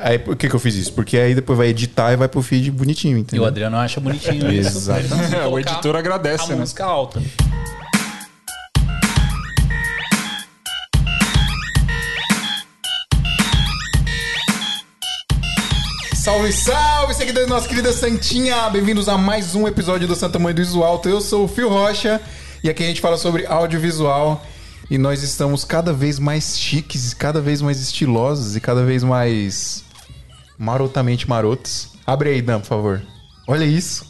Aí por que, que eu fiz isso? Porque aí depois vai editar e vai pro feed bonitinho, E entendeu? o Adriano acha bonitinho isso. Que É, o editor agradece, A né? música alta. Salve, salve, seguidores da nossa querida Santinha! Bem-vindos a mais um episódio do Santa Mãe do Iso Alto. Eu sou o Fio Rocha e aqui a gente fala sobre audiovisual e nós estamos cada vez mais chiques, cada vez mais estilosos e cada vez mais marotamente marotos. Abre aí, Dan, por favor. Olha isso!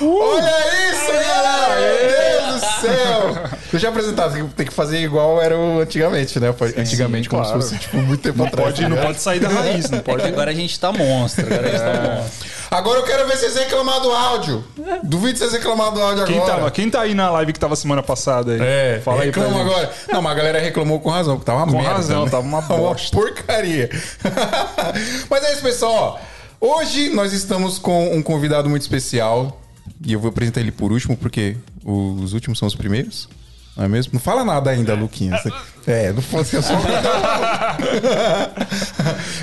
Olha isso, galera! Meu Deus do céu! Deixa eu apresentar, tem que- tem que fazer igual era o antigamente, né? Antigamente, como claro. se fosse tipo, muito tempo atrás. Pode, tá não pode sair da raiz, não pode. Agora a gente tá monstro. Agora a gente tá monstro. Agora eu quero ver vocês reclamar do áudio. Duvido vocês reclamar do áudio Quem, agora. tava, quem tá aí na live que tava semana passada aí? É, fala reclama agora. Não, mas a galera reclamou com razão, porque tava uma Com merda. razão, né? tava uma bosta. porcaria. mas é isso, pessoal. Hoje nós estamos com um convidado muito especial. E eu vou apresentar ele por último, porque os últimos são os primeiros. Não é mesmo? Não fala nada ainda, Luquinhas. É, não fala assim, eu só...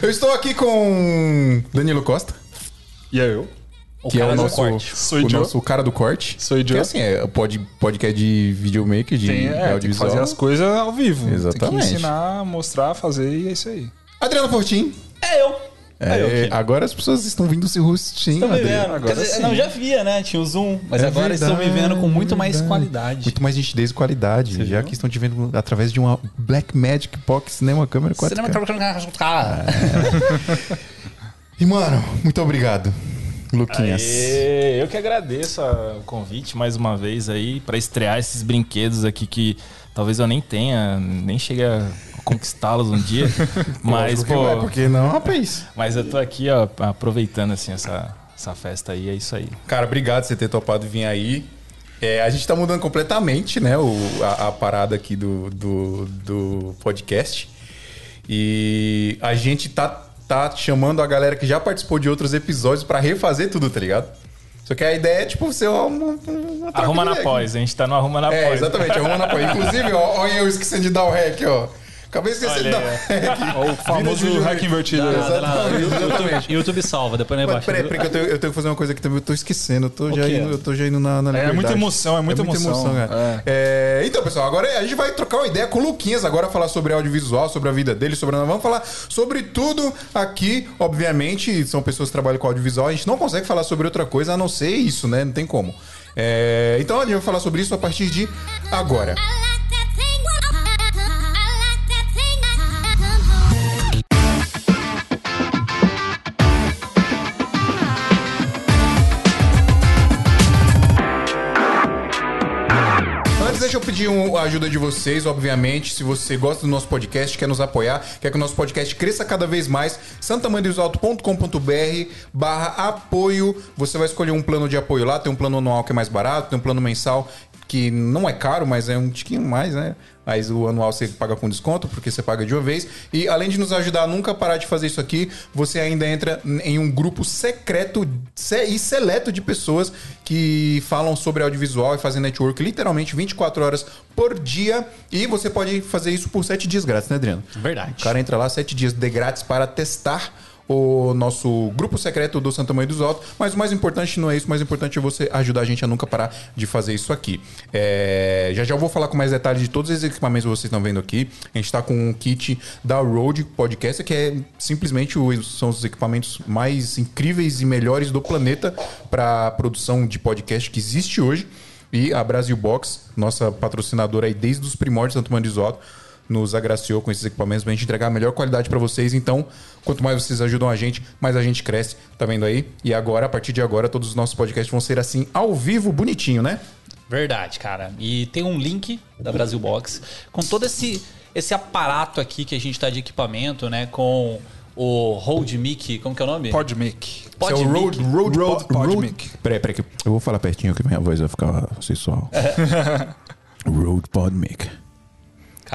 Eu estou aqui com Danilo Costa. E aí eu? O que é o nosso, corte. Sou o nosso cara do corte. Sou Que Joe. assim, é pod, podcast de videomaker, de Tem, é, tem fazer as coisas ao vivo. Tem Exatamente. que ensinar, mostrar, fazer e é isso aí. Adriano Fortin. É eu. É, É, agora as pessoas estão vindo se rostinho. Estão me Adriano. vendo. agora Quer dizer, sim. não, já via, né? Tinha o Zoom. Mas É agora estão verdade, vendo com muito mais qualidade. Muito mais nitidez e qualidade. já que estão te vendo através de uma Black Magic Pocket Cinema Câmera 4K. Cinema... E, mano, muito obrigado, Luquinhas. Aê, eu que agradeço a- o convite mais uma vez aí pra estrear esses brinquedos aqui que talvez eu nem tenha, nem chegue a conquistá-los um dia, mas que vai, pô, porque não, rapaz. mas eu tô aqui ó aproveitando assim essa essa festa aí, é isso aí. Cara, obrigado por você ter topado vir aí. É, a gente tá mudando completamente, né, o, a, a parada aqui do, do, do podcast. E a gente tá, tá chamando a galera que já participou de outros episódios pra refazer tudo, tá ligado? Só que a ideia é, tipo, ser uma, uma, Arruma de na pós, a gente tá no Arruma na É, pós. exatamente, arruma na pós. Inclusive, ó, olha eu esquecendo de dar o rec, ó. Acabei esquecendo dar Olha o famoso hack invertido. Dá, dá. Exatamente, exatamente. YouTube salva, depois não é Mas baixo. Peraí, peraí, que eu tenho, eu tenho que fazer uma coisa aqui também, eu tô esquecendo. Eu tô, já, indo, eu tô já indo na, na É liberdade. muita emoção, é muita emoção. cara. É, então, pessoal, agora a gente vai trocar uma ideia com o Luquinhas agora, falar sobre audiovisual, sobre a vida dele, sobre... Vamos falar sobre tudo aqui, obviamente, são pessoas que trabalham com audiovisual, a gente não consegue falar sobre outra coisa a não ser isso, né? Não tem como. É, então, a gente vai falar sobre isso a partir de agora. Pedir um- a ajuda de vocês, obviamente. Se você gosta do nosso podcast, quer nos apoiar, quer que o nosso podcast cresça cada vez mais, santamandesalto.com.br barra apoio. Você vai escolher um plano de apoio lá. Tem um plano anual que é mais barato, tem um plano mensal que não é caro, mas é um tiquinho mais, né? Mas o anual você paga com desconto, porque você paga de uma vez. E além de nos ajudar a nunca parar de fazer isso aqui, você ainda entra em um grupo secreto se- e seleto de pessoas que falam sobre audiovisual e fazem network literalmente 24 horas por dia. E você pode fazer isso por 7 dias grátis, né, Adriano? Verdade. O cara entra lá 7 dias de grátis para testar o nosso grupo secreto do Santa Mãe dos Altos. Mas o mais importante não é isso, o mais importante é você ajudar a gente a nunca parar de fazer isso aqui. É, Já já eu vou falar com mais detalhes de todos os equipamentos que vocês estão vendo aqui. A gente está com um kit da Rode Podcast, que é simplesmente os, são os equipamentos mais incríveis e melhores do planeta para produção de podcast que existe hoje. E a Brasil Box, nossa patrocinadora aí desde os primórdios do Santo Mãe dos Altos, nos agraciou com esses equipamentos pra gente entregar a melhor qualidade pra vocês. Então, quanto mais vocês ajudam a gente, mais a gente cresce. Tá vendo aí? E agora, a partir de agora, todos os nossos podcasts vão ser assim, ao vivo, bonitinho, né? Verdade, cara. E tem um link da Brasil Box com todo esse, esse aparato aqui que a gente tá de equipamento, né? Com o Hold Mic, como que é o nome? Podmic. Pod Esse é o Mic. Road, Road, Road Pod- Road- Podmic. Peraí, peraí, que eu vou falar pertinho que minha voz vai ficar sensual. Road Podmic.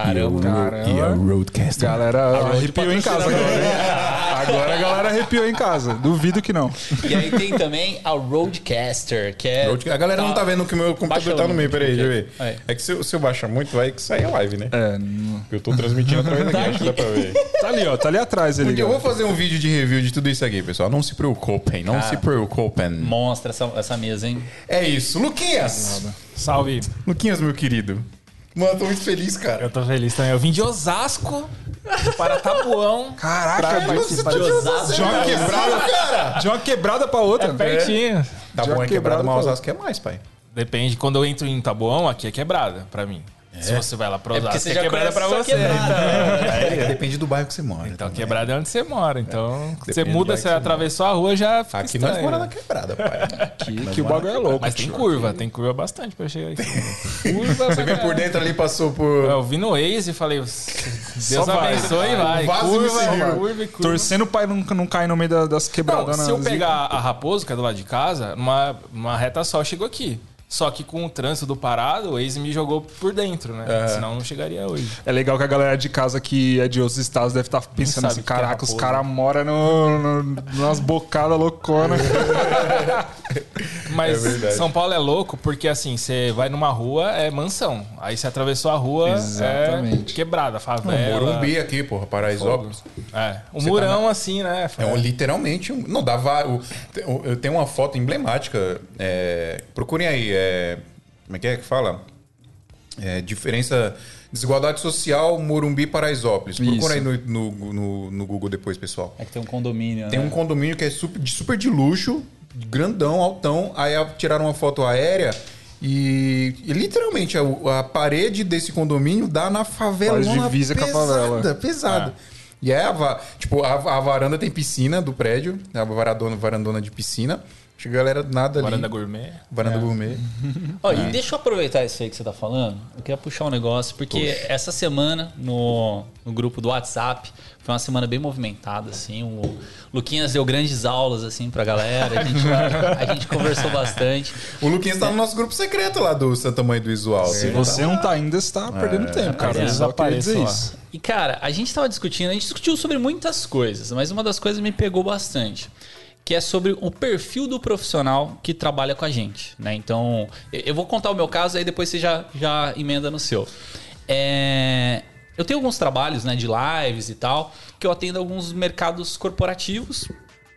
Caramba. Caramba. E a Roadcaster. Galera arrepiou em casa agora, hein? Agora a galera arrepiou em casa. Duvido que não. E aí tem também a Roadcaster, que é. Road- A galera não tá vendo que o meu computador tá no meio, peraí, deixa eu ver. Aí. É que se eu, se eu baixar muito, vai que sai a live, né? É, não- Eu tô transmitindo através daqui, acho que dá pra ver. tá ali, ó. Tá ali atrás ele. Dia eu vou fazer um vídeo de review de tudo isso aqui, pessoal. Não se preocupem, não se preocupem. Monstra essa, essa mesa, hein? É isso. Luquinhas! Salve. Luquinhas, meu querido. Mano, tô muito feliz, cara. Eu tô feliz também. Eu vim de Osasco para Tabuão. Caraca, Pra mas participar de de Osasco. de uma quebrada, cara! de uma quebrada pra outra. Pertinho. Tá Já bom, é quebrado mas pra- Osasco é mais, pai. Depende. Quando eu entro em Tabuão, aqui é quebrada pra mim. Se você vai lá pra É porque Osasco, você é já quebrada pra você. quebrada. É que depende do bairro que você mora. Então, também. quebrada é onde você mora. Então, você Depende muda, você atravessou a rua, já fica Aqui nós estranho. moramos na quebrada, pai. Que, que o bagulho é louco. Mas tem curva, tem curva bastante pra chegar aqui. curva Você veio por dentro ali, passou por. Eu vi no Waze e falei, Deus abençoe e vai. O Curva, curva e curva. Torcendo pra não, não cair no meio da- das Não, quebradas. se eu pegar a Raposo, que é do lado de casa, numa, numa reta só, eu chego aqui. Só que com o trânsito do parado, o Waze me jogou por dentro, né? Senão eu não chegaria hoje. É legal que a galera de casa que é de outros estados deve estar pensando assim: é caraca, os caras moram no, no, nas bocadas louconas. Mas É. São Paulo é louco porque assim, você vai numa rua, é mansão. Aí você atravessou a rua, Exatamente. é quebrada, favela. Morumbi aqui, porra, Paraisópolis. É, o Você murão tá assim, né? É um, literalmente um. Não, dava. Eu tenho uma foto emblemática. é, procurem aí. é, como é que é que fala? É, diferença. Desigualdade social, Morumbi Paraisópolis. Procura Isso. aí no, no, no- no Google depois, pessoal. É que tem um condomínio. Tem né? um condomínio que é super de, super de luxo, grandão, altão. Aí a- tiraram uma foto aérea e, e literalmente a, a parede desse condomínio dá na favela. Faz divisa com a favela. Pesada, pesada. E é, a, tipo, a, a varanda tem piscina do prédio, a varandona, varandona de piscina. Acho que a galera nada ali. Varanda gourmet. Varanda gourmet. Ó, e deixa eu aproveitar isso aí que você tá falando. Eu queria puxar um negócio, porque essa semana, no, no grupo do WhatsApp, foi uma semana bem movimentada, assim. O Luquinhas deu grandes aulas, assim, pra galera. A gente, a gente conversou bastante. O Luquinhas tá no nosso grupo secreto lá do Santa Mãe do Visual. Se você não tá ainda, você tá perdendo tempo, cara. Eles Só queria apareçam dizer lá. isso. E, cara, a gente tava discutindo, a gente discutiu sobre muitas coisas, mas uma das coisas me pegou bastante. Que é sobre o perfil do profissional que trabalha com a gente. Né? Então, eu eu vou contar o meu caso, aí depois você já, já emenda no seu. É, eu tenho alguns trabalhos né, de lives e tal, que eu atendo alguns mercados corporativos.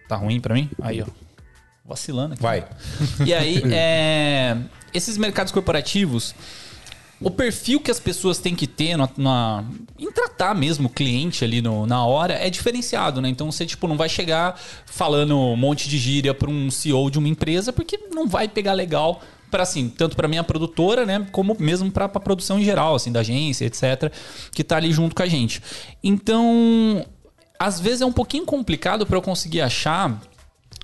Tá ruim pra mim? Aí, ó. Vacilando aqui. Vai. E aí, é, esses mercados corporativos, o perfil que as pessoas têm que ter na, na- em tratar mesmo o cliente ali no- na hora é diferenciado, né? Então você tipo não vai chegar falando um monte de gíria para um CEO de uma empresa porque não vai pegar legal para assim, tanto para minha produtora, né, como mesmo para a produção em geral, assim, da agência, etc, que tá ali junto com a gente. Então, às vezes é um pouquinho complicado para eu conseguir achar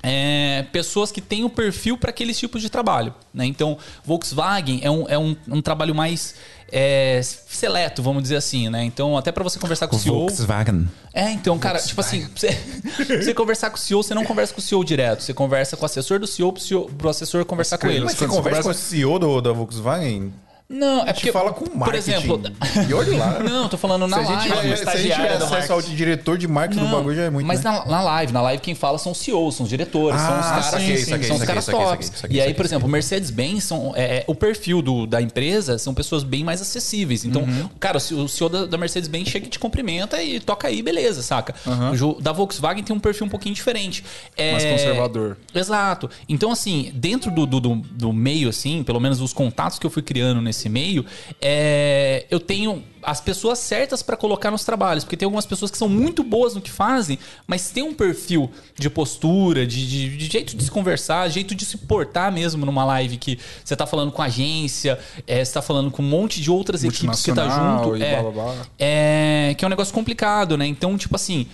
é, pessoas que têm o perfil para aqueles tipos de trabalho. Né? Então, Volkswagen é um, é um, um trabalho mais é, seleto, vamos dizer assim. Né? Então, até para você conversar com o CEO. Volkswagen. É, então, cara, tipo assim, pra você, você conversar com o CEO, você não conversa com o CEO direto. Você conversa com o assessor do CEO pro, CEO, pro assessor conversar com ele. Mas você você conversa com o conversa- CEO do, da Volkswagen? Não, é porque. fala com o Por marketing. exemplo. E olha lá. Não, tô falando na se a gente live. tiver, se a gente tiver do acesso ao diretor de marketing do Não, bagulho, já é muito. Mas né? na, na live, na live quem fala são os CEOs, são os diretores, são os Ah, caras, saquei, são os caras tops. e aí, por exemplo, o Mercedes-Benz, são, é, o perfil do, da empresa são pessoas bem mais acessíveis. Então, Uhum. cara, o, o CEO da, da Mercedes-Benz chega e te cumprimenta e toca aí, beleza, saca? O jo- da Volkswagen tem um perfil um pouquinho diferente. É, Mais conservador. Exato. Então, assim, dentro do, do, do, do meio, assim, pelo menos os contatos que eu fui criando nesse meio, é, eu tenho as pessoas certas para colocar nos trabalhos. Porque tem algumas pessoas que são muito boas no que fazem, mas tem um perfil de postura, de, de- de jeito de se conversar, jeito de se portar mesmo numa live que você tá falando com agência, é, você tá falando com um monte de outras equipes que tá junto. e É, blá, blá, blá. é, que é um negócio complicado, né? Então, tipo assim,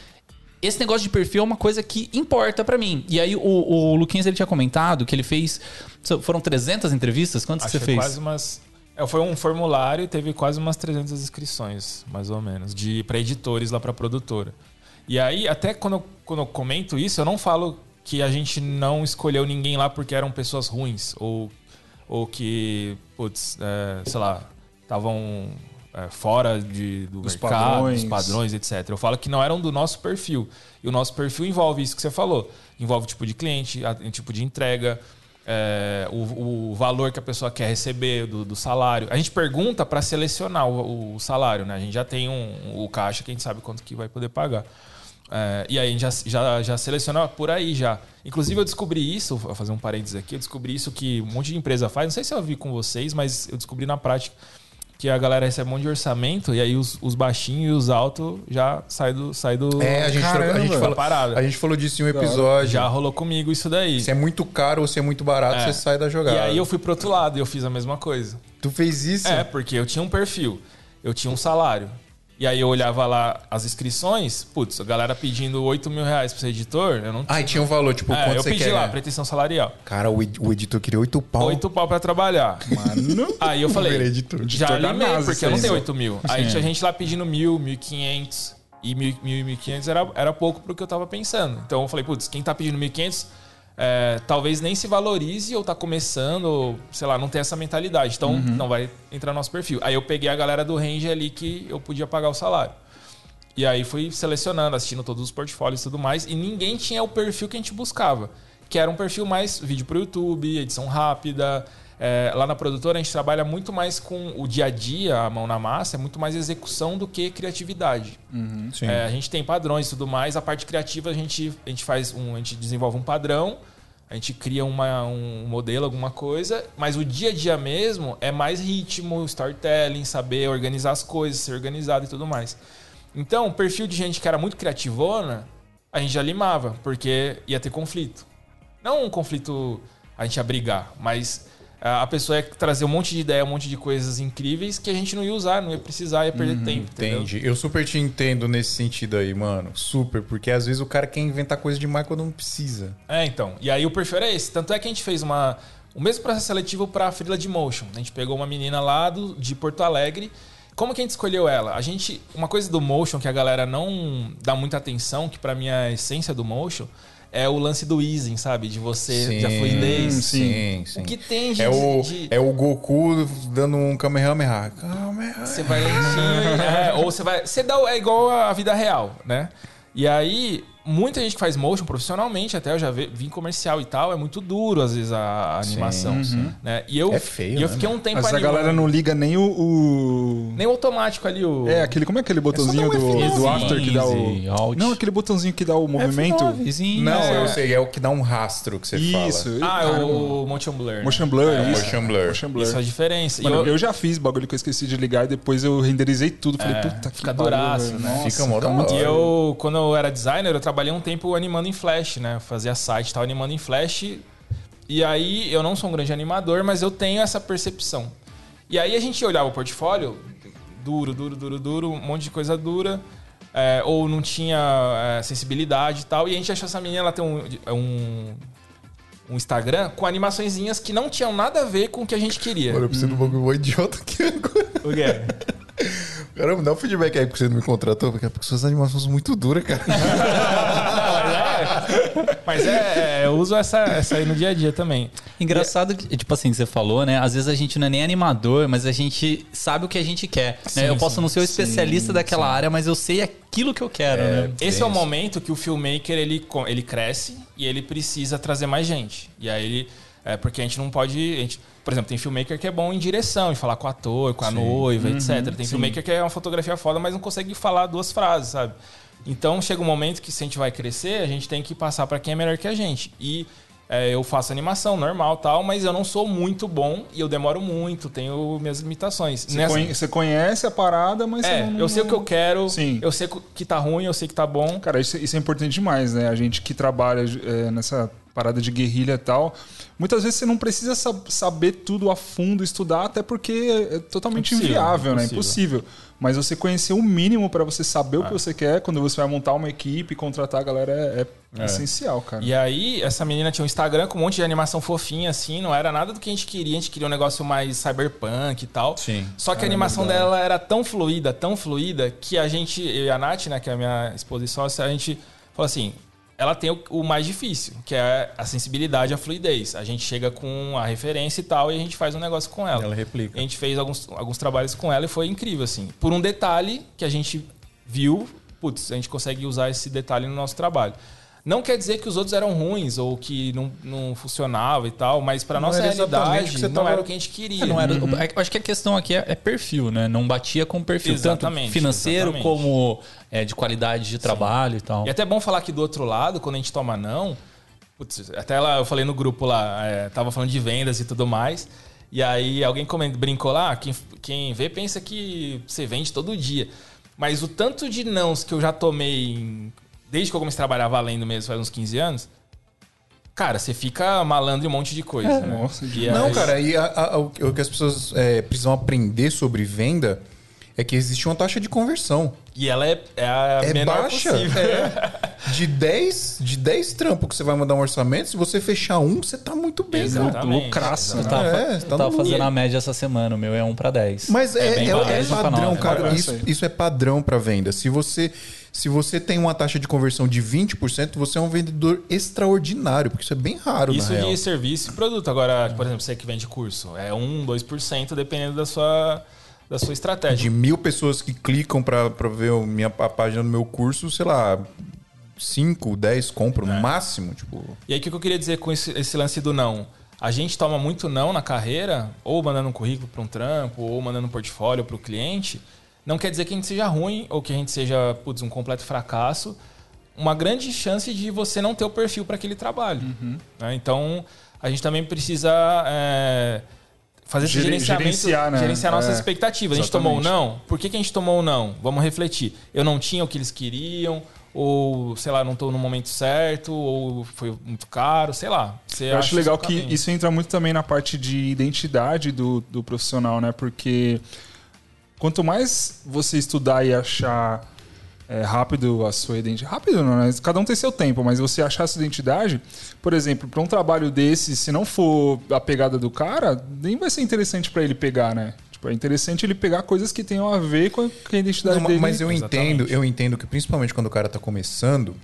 esse negócio de perfil é uma coisa que importa pra mim. E aí o, o Luquinhas ele tinha comentado que ele fez foram 300 entrevistas, quantas Acho que que você é fez? quase umas. É, foi um formulário e teve quase umas 300 inscrições, mais ou menos, de para editores lá para produtora. E aí, até quando eu, quando eu comento isso, eu não falo que a gente não escolheu ninguém lá porque eram pessoas ruins ou, ou que, putz, é, sei lá, estavam é, fora de, do Dos mercado, padrões. dos padrões, etc. Eu falo que não eram do nosso perfil. E o nosso perfil envolve isso que você falou. Envolve tipo de cliente, a- tipo de entrega, é, o, o valor que a pessoa quer receber do, do salário. A gente pergunta para selecionar o, o salário, né? A gente já tem um, o caixa que a gente sabe quanto que vai poder pagar. É, e aí a gente já, já, já seleciona por aí já. Inclusive eu descobri isso, vou fazer um parênteses aqui, eu descobri isso que um monte de empresa faz. Não sei se eu vi com vocês, mas eu descobri na prática que a galera recebe um monte de orçamento e aí os, os baixinhos e os altos já saem do, sai do. É, a gente, trocou- a, gente Caramba. falou, Parada. a gente falou disso em um episódio. Já rolou comigo isso daí. Se é muito caro ou se é muito barato, É. você sai da jogada. E aí eu fui pro outro lado e eu fiz a mesma coisa. Tu fez isso? É, porque eu tinha um perfil, eu tinha um salário. E aí eu olhava lá as inscrições, putz, a galera pedindo 8 mil reais pra ser editor, eu não Ah, e tinha um valor, tipo, É, quanto eu você pedi quer? lá, ganhar? pretensão salarial. Cara, o, ed- o editor queria oito pau. Oito pau pra trabalhar. Mano. Aí eu falei, Era editor. já Editor da limei, NASA, porque eu não isso aí. tenho 8 mil. Aí tinha gente lá pedindo mil, mil e quinhentos. E mil, mil e mil e quinhentos era, era pouco pro que eu tava pensando. Então eu falei, putz, quem tá pedindo mil e quinhentos, é, talvez nem se valorize ou tá começando, ou, sei lá, não tem essa mentalidade. Então não vai entrar no nosso perfil. Aí eu peguei a galera do range ali que eu podia pagar o salário. E aí fui selecionando, assistindo todos os portfólios e tudo mais. E ninguém tinha o perfil que a gente buscava. Que era um perfil mais vídeo pro YouTube, edição rápida. É, lá na produtora a gente trabalha muito mais com o dia a dia, a mão na massa, é muito mais execução do que criatividade. Sim. É, a gente tem padrões e tudo mais. A parte criativa a gente, a gente faz um, a gente desenvolve um padrão, a gente cria uma, um modelo, alguma coisa, mas o dia a dia mesmo é mais ritmo, storytelling, saber organizar as coisas, ser organizado e tudo mais. Então, o perfil de gente que era muito criativona, a gente já limava, porque ia ter conflito. Não um conflito a gente ia brigar, mas a pessoa ia trazer um monte de ideia, um monte de coisas incríveis que a gente não ia usar, não ia precisar, ia perder tempo. entendeu? Entendi. Eu super te entendo nesse sentido aí, mano. Super. Porque às vezes o cara quer inventar coisa demais quando não precisa. É, então. E aí o perfil era esse. Tanto é que a gente fez uma, o mesmo processo seletivo para a Frila de Motion. A gente pegou uma menina lá do, de Porto Alegre. Como que a gente escolheu ela? A gente, uma coisa do Motion que a galera não dá muita atenção, que para mim é a essência do Motion, é o lance do easing, sabe? De você, da fluidez. Sim, sim. O que tem de... É o, de- é o Goku dando um Kamehameha. Kamehameha. Você vai é, ou você vai. Você dá. É igual a vida real, né? E aí, muita gente que faz motion profissionalmente, até eu já vi, vi em comercial e tal, é muito duro, às vezes, a, animação. Né? E eu, É feio, e eu né, fiquei um tempo Mas a galera não liga nem o. o- Nem o automático ali, o. É, aquele. Como é aquele botãozinho dar um do, F9. do after que dá o. alt. Não, aquele botãozinho que dá o movimento. F9zinho, Não, é. eu sei. É o que dá um rastro que você Isso. fala. Ah, é Caramba. o Motion Blur. né? Motion Blur, É, isso. motion blur. Motion blur. Isso é a diferença. Mano, eu- eu... já fiz bagulho que eu esqueci de ligar e depois eu renderizei tudo. Falei, É, puta que fica duraço, né? Fica mó E eu, quando eu era designer, eu trabalhei um tempo animando em Flash, né? Eu fazia site e tal, animando em Flash. E aí, eu não sou um grande animador, mas eu tenho essa percepção. E aí, a gente olhava o portfólio, duro, duro, duro, duro, um monte de coisa dura. é, ou não tinha é, sensibilidade e tal. E a gente achou essa menina, ela tem um, um, um Instagram com animaçõezinhas que não tinham nada a ver com o que a gente queria. Mano, eu preciso de um bagulho idiota aqui agora. O quê? Caramba, dá um feedback aí porque você não me contratou, porque porque suas animações são muito duras, cara. Mas é, é, eu uso essa, essa aí no dia a dia também. Engraçado que, tipo assim, que você falou, né? Às vezes a gente não é nem animador, mas a gente sabe o que a gente quer. né? Eu posso não ser o especialista daquela área, mas eu sei aquilo que eu quero, né? Esse é o momento que o filmmaker ele, ele cresce e ele precisa trazer mais gente. E aí ele. É porque a gente não pode. a gente- por exemplo, tem filmmaker que é bom em direção, em falar com o ator, com a noiva, etc. Tem filmmaker que é uma fotografia foda, mas não consegue falar duas frases, sabe? Então chega um momento que se a gente vai crescer, a gente tem que passar para quem é melhor que a gente. E é, eu faço animação normal tal, mas eu não sou muito bom e eu demoro muito, tenho minhas limitações. Você, Nessa- conhe- você conhece a parada, mas é, não. eu sei o que eu quero, Sim. eu sei que tá ruim, eu sei que tá bom. Cara, isso, isso é importante demais, né? A gente que trabalha é, nessa parada de guerrilha e tal, muitas vezes você não precisa sab- saber tudo a fundo, estudar, até porque é totalmente Impossível, inviável, né? impossível. Mas você conhecer o mínimo para você saber o que você quer quando você vai montar uma equipe, contratar a galera é, é essencial, cara. E aí, essa menina tinha um Instagram com um monte de animação fofinha, assim, não era nada do que a gente queria. A gente queria um negócio mais cyberpunk e tal. Sim. Só que a animação dela era tão fluida, tão fluida, que a gente, eu e a Nath, né, que é a minha e sócia, a gente falou assim: ela tem o, o mais difícil, que é a sensibilidade, a fluidez. A gente chega com a referência e tal e a gente faz um negócio com ela. Ela replica. A gente fez alguns, alguns trabalhos com ela e foi incrível, assim. Por um detalhe que a gente viu, putz, a gente consegue usar esse detalhe no nosso trabalho. Não quer dizer que os outros eram ruins ou que não, não funcionava e tal, mas para nossa realidade que você não tava- era o que a gente queria. É, não era, eu acho que a questão aqui é, é perfil, né? Não batia com perfil, Exatamente, tanto financeiro exatamente. como é, de qualidade de trabalho e tal. E até é bom falar que do outro lado, quando a gente toma não, putz, até lá eu falei no grupo lá, é, tava falando de vendas e tudo mais. E aí alguém comentou, brincou lá, "Ah, quem, quem vê pensa que você vende todo dia. Mas o tanto de nãos que eu já tomei em- desde que eu comecei a trabalhar valendo mesmo, faz uns 15 anos, cara, você fica malandro em um monte de coisa, né? Nossa, E Não, aí- cara, e a- a- o o que as pessoas é, precisam aprender sobre venda é que existe uma taxa de conversão. E ela é, é a É menor baixa. possível. É. De 10, de 10 trampos que você vai mandar um orçamento, se você fechar um, você tá muito bem. cara. Exatamente. lucraço, Eu né? tava, É, eu tá tava no fazendo a média essa semana, o meu é 1 para 10. Mas é, é- é pra padrão, cara. padrão Isso, isso é padrão para venda. Se você, se você tem uma taxa de conversão de 20%, você é um vendedor extraordinário, porque isso é bem raro, Isso na real. de serviço e produto. Agora, por exemplo, você que vende curso, é 1, 2%, dependendo da sua, da sua estratégia. De mil pessoas que clicam para ver o- minha, a página do meu curso, sei lá, 5, 10 compram É. no máximo. Tipo, E aí, o que eu queria dizer com esse, esse lance do não? A gente toma muito não na carreira, ou mandando um currículo para um trampo, ou mandando um portfólio para o cliente. Não quer dizer que a gente seja ruim ou que a gente seja putz, um completo fracasso. Uma grande chance de você não ter o perfil para aquele trabalho. né? Então, a gente também precisa é, fazer esse Gere- gerenciamento, gerenciar, né? gerenciar nossas É, expectativas. A gente exatamente. tomou um não? Por que, que a gente tomou um não? Vamos refletir. Eu não tinha o que eles queriam, ou, sei lá, não estou no momento certo, ou foi muito caro, sei lá. Você Eu acho legal que caminho. isso entra muito também na parte de identidade do, do profissional, né? Porque quanto mais você estudar e achar é, rápido a sua identidade. Rápido não, né? Cada um tem seu tempo, mas você achar a sua identidade, por exemplo, para um trabalho desse, se não for a pegada do cara, nem vai ser interessante para ele pegar, né? Tipo, é interessante ele pegar coisas que tenham a ver com a, identidade Não, dele. mas eu Exatamente. entendo, eu entendo que principalmente quando o cara tá começando,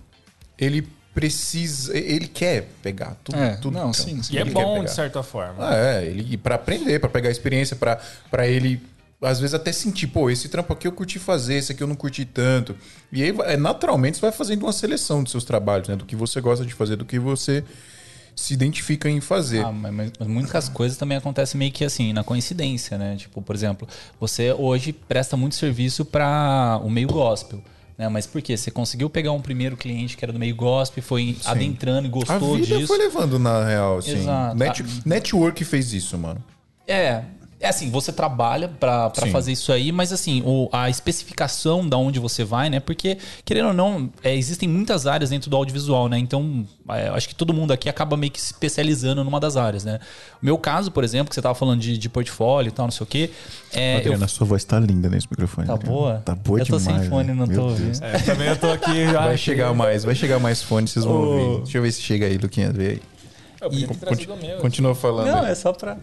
ele precisa, ele quer pegar tudo, É, tudo não, então, sim, sim. E é bom, de certa forma. Ah, é, ele para aprender, para pegar experiência, para ele às vezes até sentir, pô, esse trampo aqui eu curti fazer, esse aqui eu não curti tanto. E aí, vai- naturalmente, você vai fazendo uma seleção dos seus trabalhos, né? Do que você gosta de fazer, do que você se identifica em fazer. Ah, mas, mas- muitas coisas também acontecem meio que assim, na coincidência, né? Tipo, por exemplo, você hoje presta muito serviço para o meio gospel. Né? Mas por quê? Você conseguiu pegar um primeiro cliente que era do meio gospel, foi adentrando e A gostou vida disso. foi levando na real, assim. Exato. Net- Ah. network fez isso, mano. É. É assim, você trabalha Sim. fazer isso aí, mas assim, o, a especificação da onde você vai, né? Porque, querendo ou não, é, existem muitas áreas dentro do audiovisual, né? Então, é, acho que todo mundo aqui acaba meio que se especializando numa das áreas, né? O meu caso, por exemplo, que você tava falando de, de portfólio e tal, não sei o quê. É, eu, Adriana, sua voz tá linda nesse microfone. tá Adriana. boa? Tá boa eu tô demais. sem fone, né? não Meu tô ouvindo. É, também eu tô aqui já. Vai chegar mais, vai chegar mais fone, vocês vão Ô. ouvir. Deixa eu ver se chega aí, Luquinha, vê aí. Eu podia ter trazido o meu. Continua falando. Não, aí. é só pra.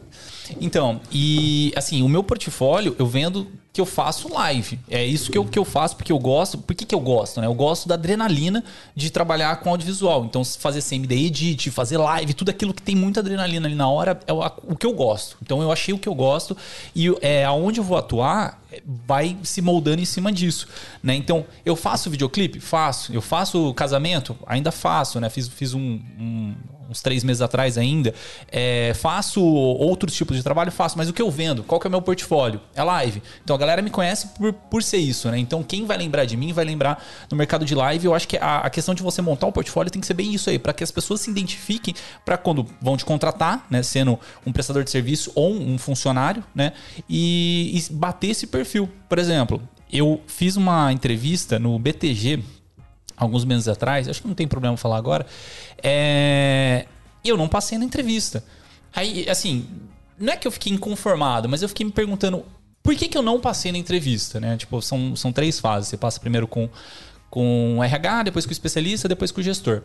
Então, e assim, o meu portfólio eu vendo que eu faço live. É isso que eu, que eu faço porque eu gosto. Por que, que eu gosto, né? Eu gosto da adrenalina de trabalhar com audiovisual. Então, fazer CMD Edit, fazer live, tudo aquilo que tem muita adrenalina ali na hora é o, que eu gosto. Então, eu achei o que eu gosto e é, aonde eu vou atuar é, vai se moldando em cima disso, né? Então, eu faço videoclipe? Faço. Eu faço casamento? Ainda faço, né? Fiz, fiz um- um uns três meses atrás ainda. É, faço outros tipos de trabalho? Faço, mas o que eu vendo? Qual que é o meu portfólio? É live. Então a galera me conhece por, por ser isso, né? Então quem vai lembrar de mim vai lembrar no mercado de live. Eu acho que a, a questão de você montar um portfólio tem que ser bem isso aí, para que as pessoas se identifiquem para quando vão te contratar, né? Sendo um prestador de serviço ou um funcionário, né? E, e bater esse perfil. Por exemplo, eu fiz uma entrevista no BTG alguns meses atrás, acho que não tem problema falar agora, é, eu não passei na entrevista. Aí, assim, não é que eu fiquei inconformado, mas eu fiquei me perguntando por que, que eu não passei na entrevista, né? Tipo, são, são três fases. Você passa primeiro com, com o RH, depois com o especialista, depois com o gestor.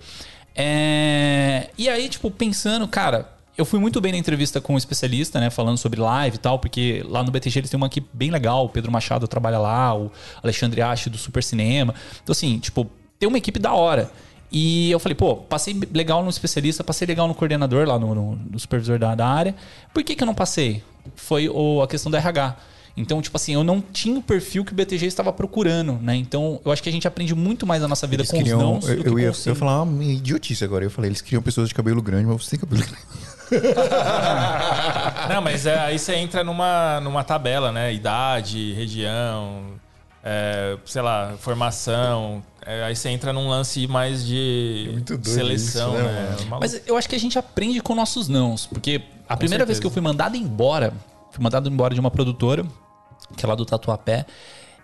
É, e aí, tipo, pensando, cara, eu fui muito bem na entrevista com o especialista, né? Falando sobre live e tal, porque lá no BTG eles têm uma equipe bem legal. O Pedro Machado trabalha lá, o Alexandre Ache do Super Cinema. Então, assim, tipo, tem uma equipe da hora. E eu falei, pô, passei legal no especialista, passei legal no coordenador lá, no, no- no supervisor da, da área. Por que, que eu não passei? Foi o- a questão do RH. Então, tipo assim, eu não tinha o perfil que o BTG estava procurando, né? Então, eu acho que a gente aprende muito mais na nossa vida Eles com queriam, os nãos eu, do que eu com ia os eu falar uma idiotice agora. Eu falei, eles queriam pessoas de cabelo grande, mas você tem cabelo grande. Não, mas é, aí você entra numa, numa tabela, né? Idade, região, é, sei lá, formação. É, aí você entra num lance mais de muito doido seleção, isso, né, né? Uma- Mas eu acho que a gente aprende com nossos nãos. Porque a primeira vez certeza. que eu fui mandado embora, fui mandado embora de uma produtora, que é lá do Tatuapé,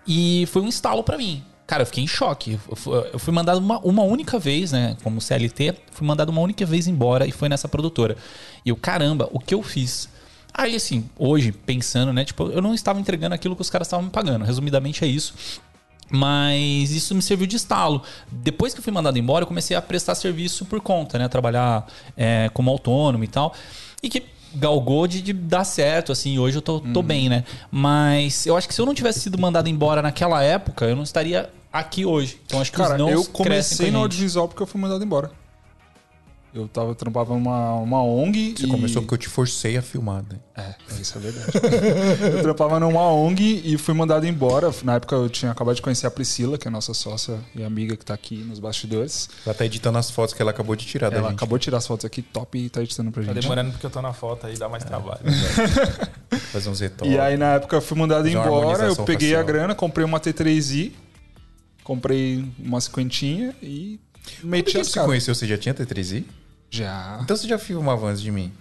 e foi um estalo pra mim. Cara, eu fiquei em choque. Eu fu- Eu fui mandado uma, uma única vez, né? Como CLT, fui mandado uma única vez embora e foi nessa produtora. E eu, caramba, o que eu fiz? Aí, assim, hoje, pensando, né? Tipo, eu não estava entregando aquilo que os caras estavam me pagando. Resumidamente é isso. Mas isso me serviu de estalo. Depois que eu fui mandado embora, eu comecei a prestar serviço por conta, né? Trabalhar é, como autônomo e tal. E que galgou de, de dar certo, assim. Hoje eu tô, tô bem, né? Mas eu acho que se eu não tivesse sido mandado embora naquela época, eu não estaria aqui hoje. Então acho que Cara, os não eu comecei com no audiovisual porque eu fui mandado embora. Eu tava trampava numa uma ONG Você e... começou porque eu te forcei a filmar, né? É, isso é verdade. eu trampava numa ONG e fui mandado embora. Na época eu tinha acabado de conhecer a Priscila, que é a nossa sócia e amiga que tá aqui nos bastidores. Ela tá editando as fotos que ela acabou de tirar da Ela gente. acabou de tirar as fotos aqui top e tá editando pra Tá gente. demorando porque eu tô na foto aí, dá mais trabalho. Fazer uns retoques. E aí na época eu fui mandado uma embora, eu peguei a grana, comprei uma T3i, comprei uma cinquentinha e Quando meti a as gente se caras. conheceu, você já tinha T3i? Já. Então você já filmava antes de mim?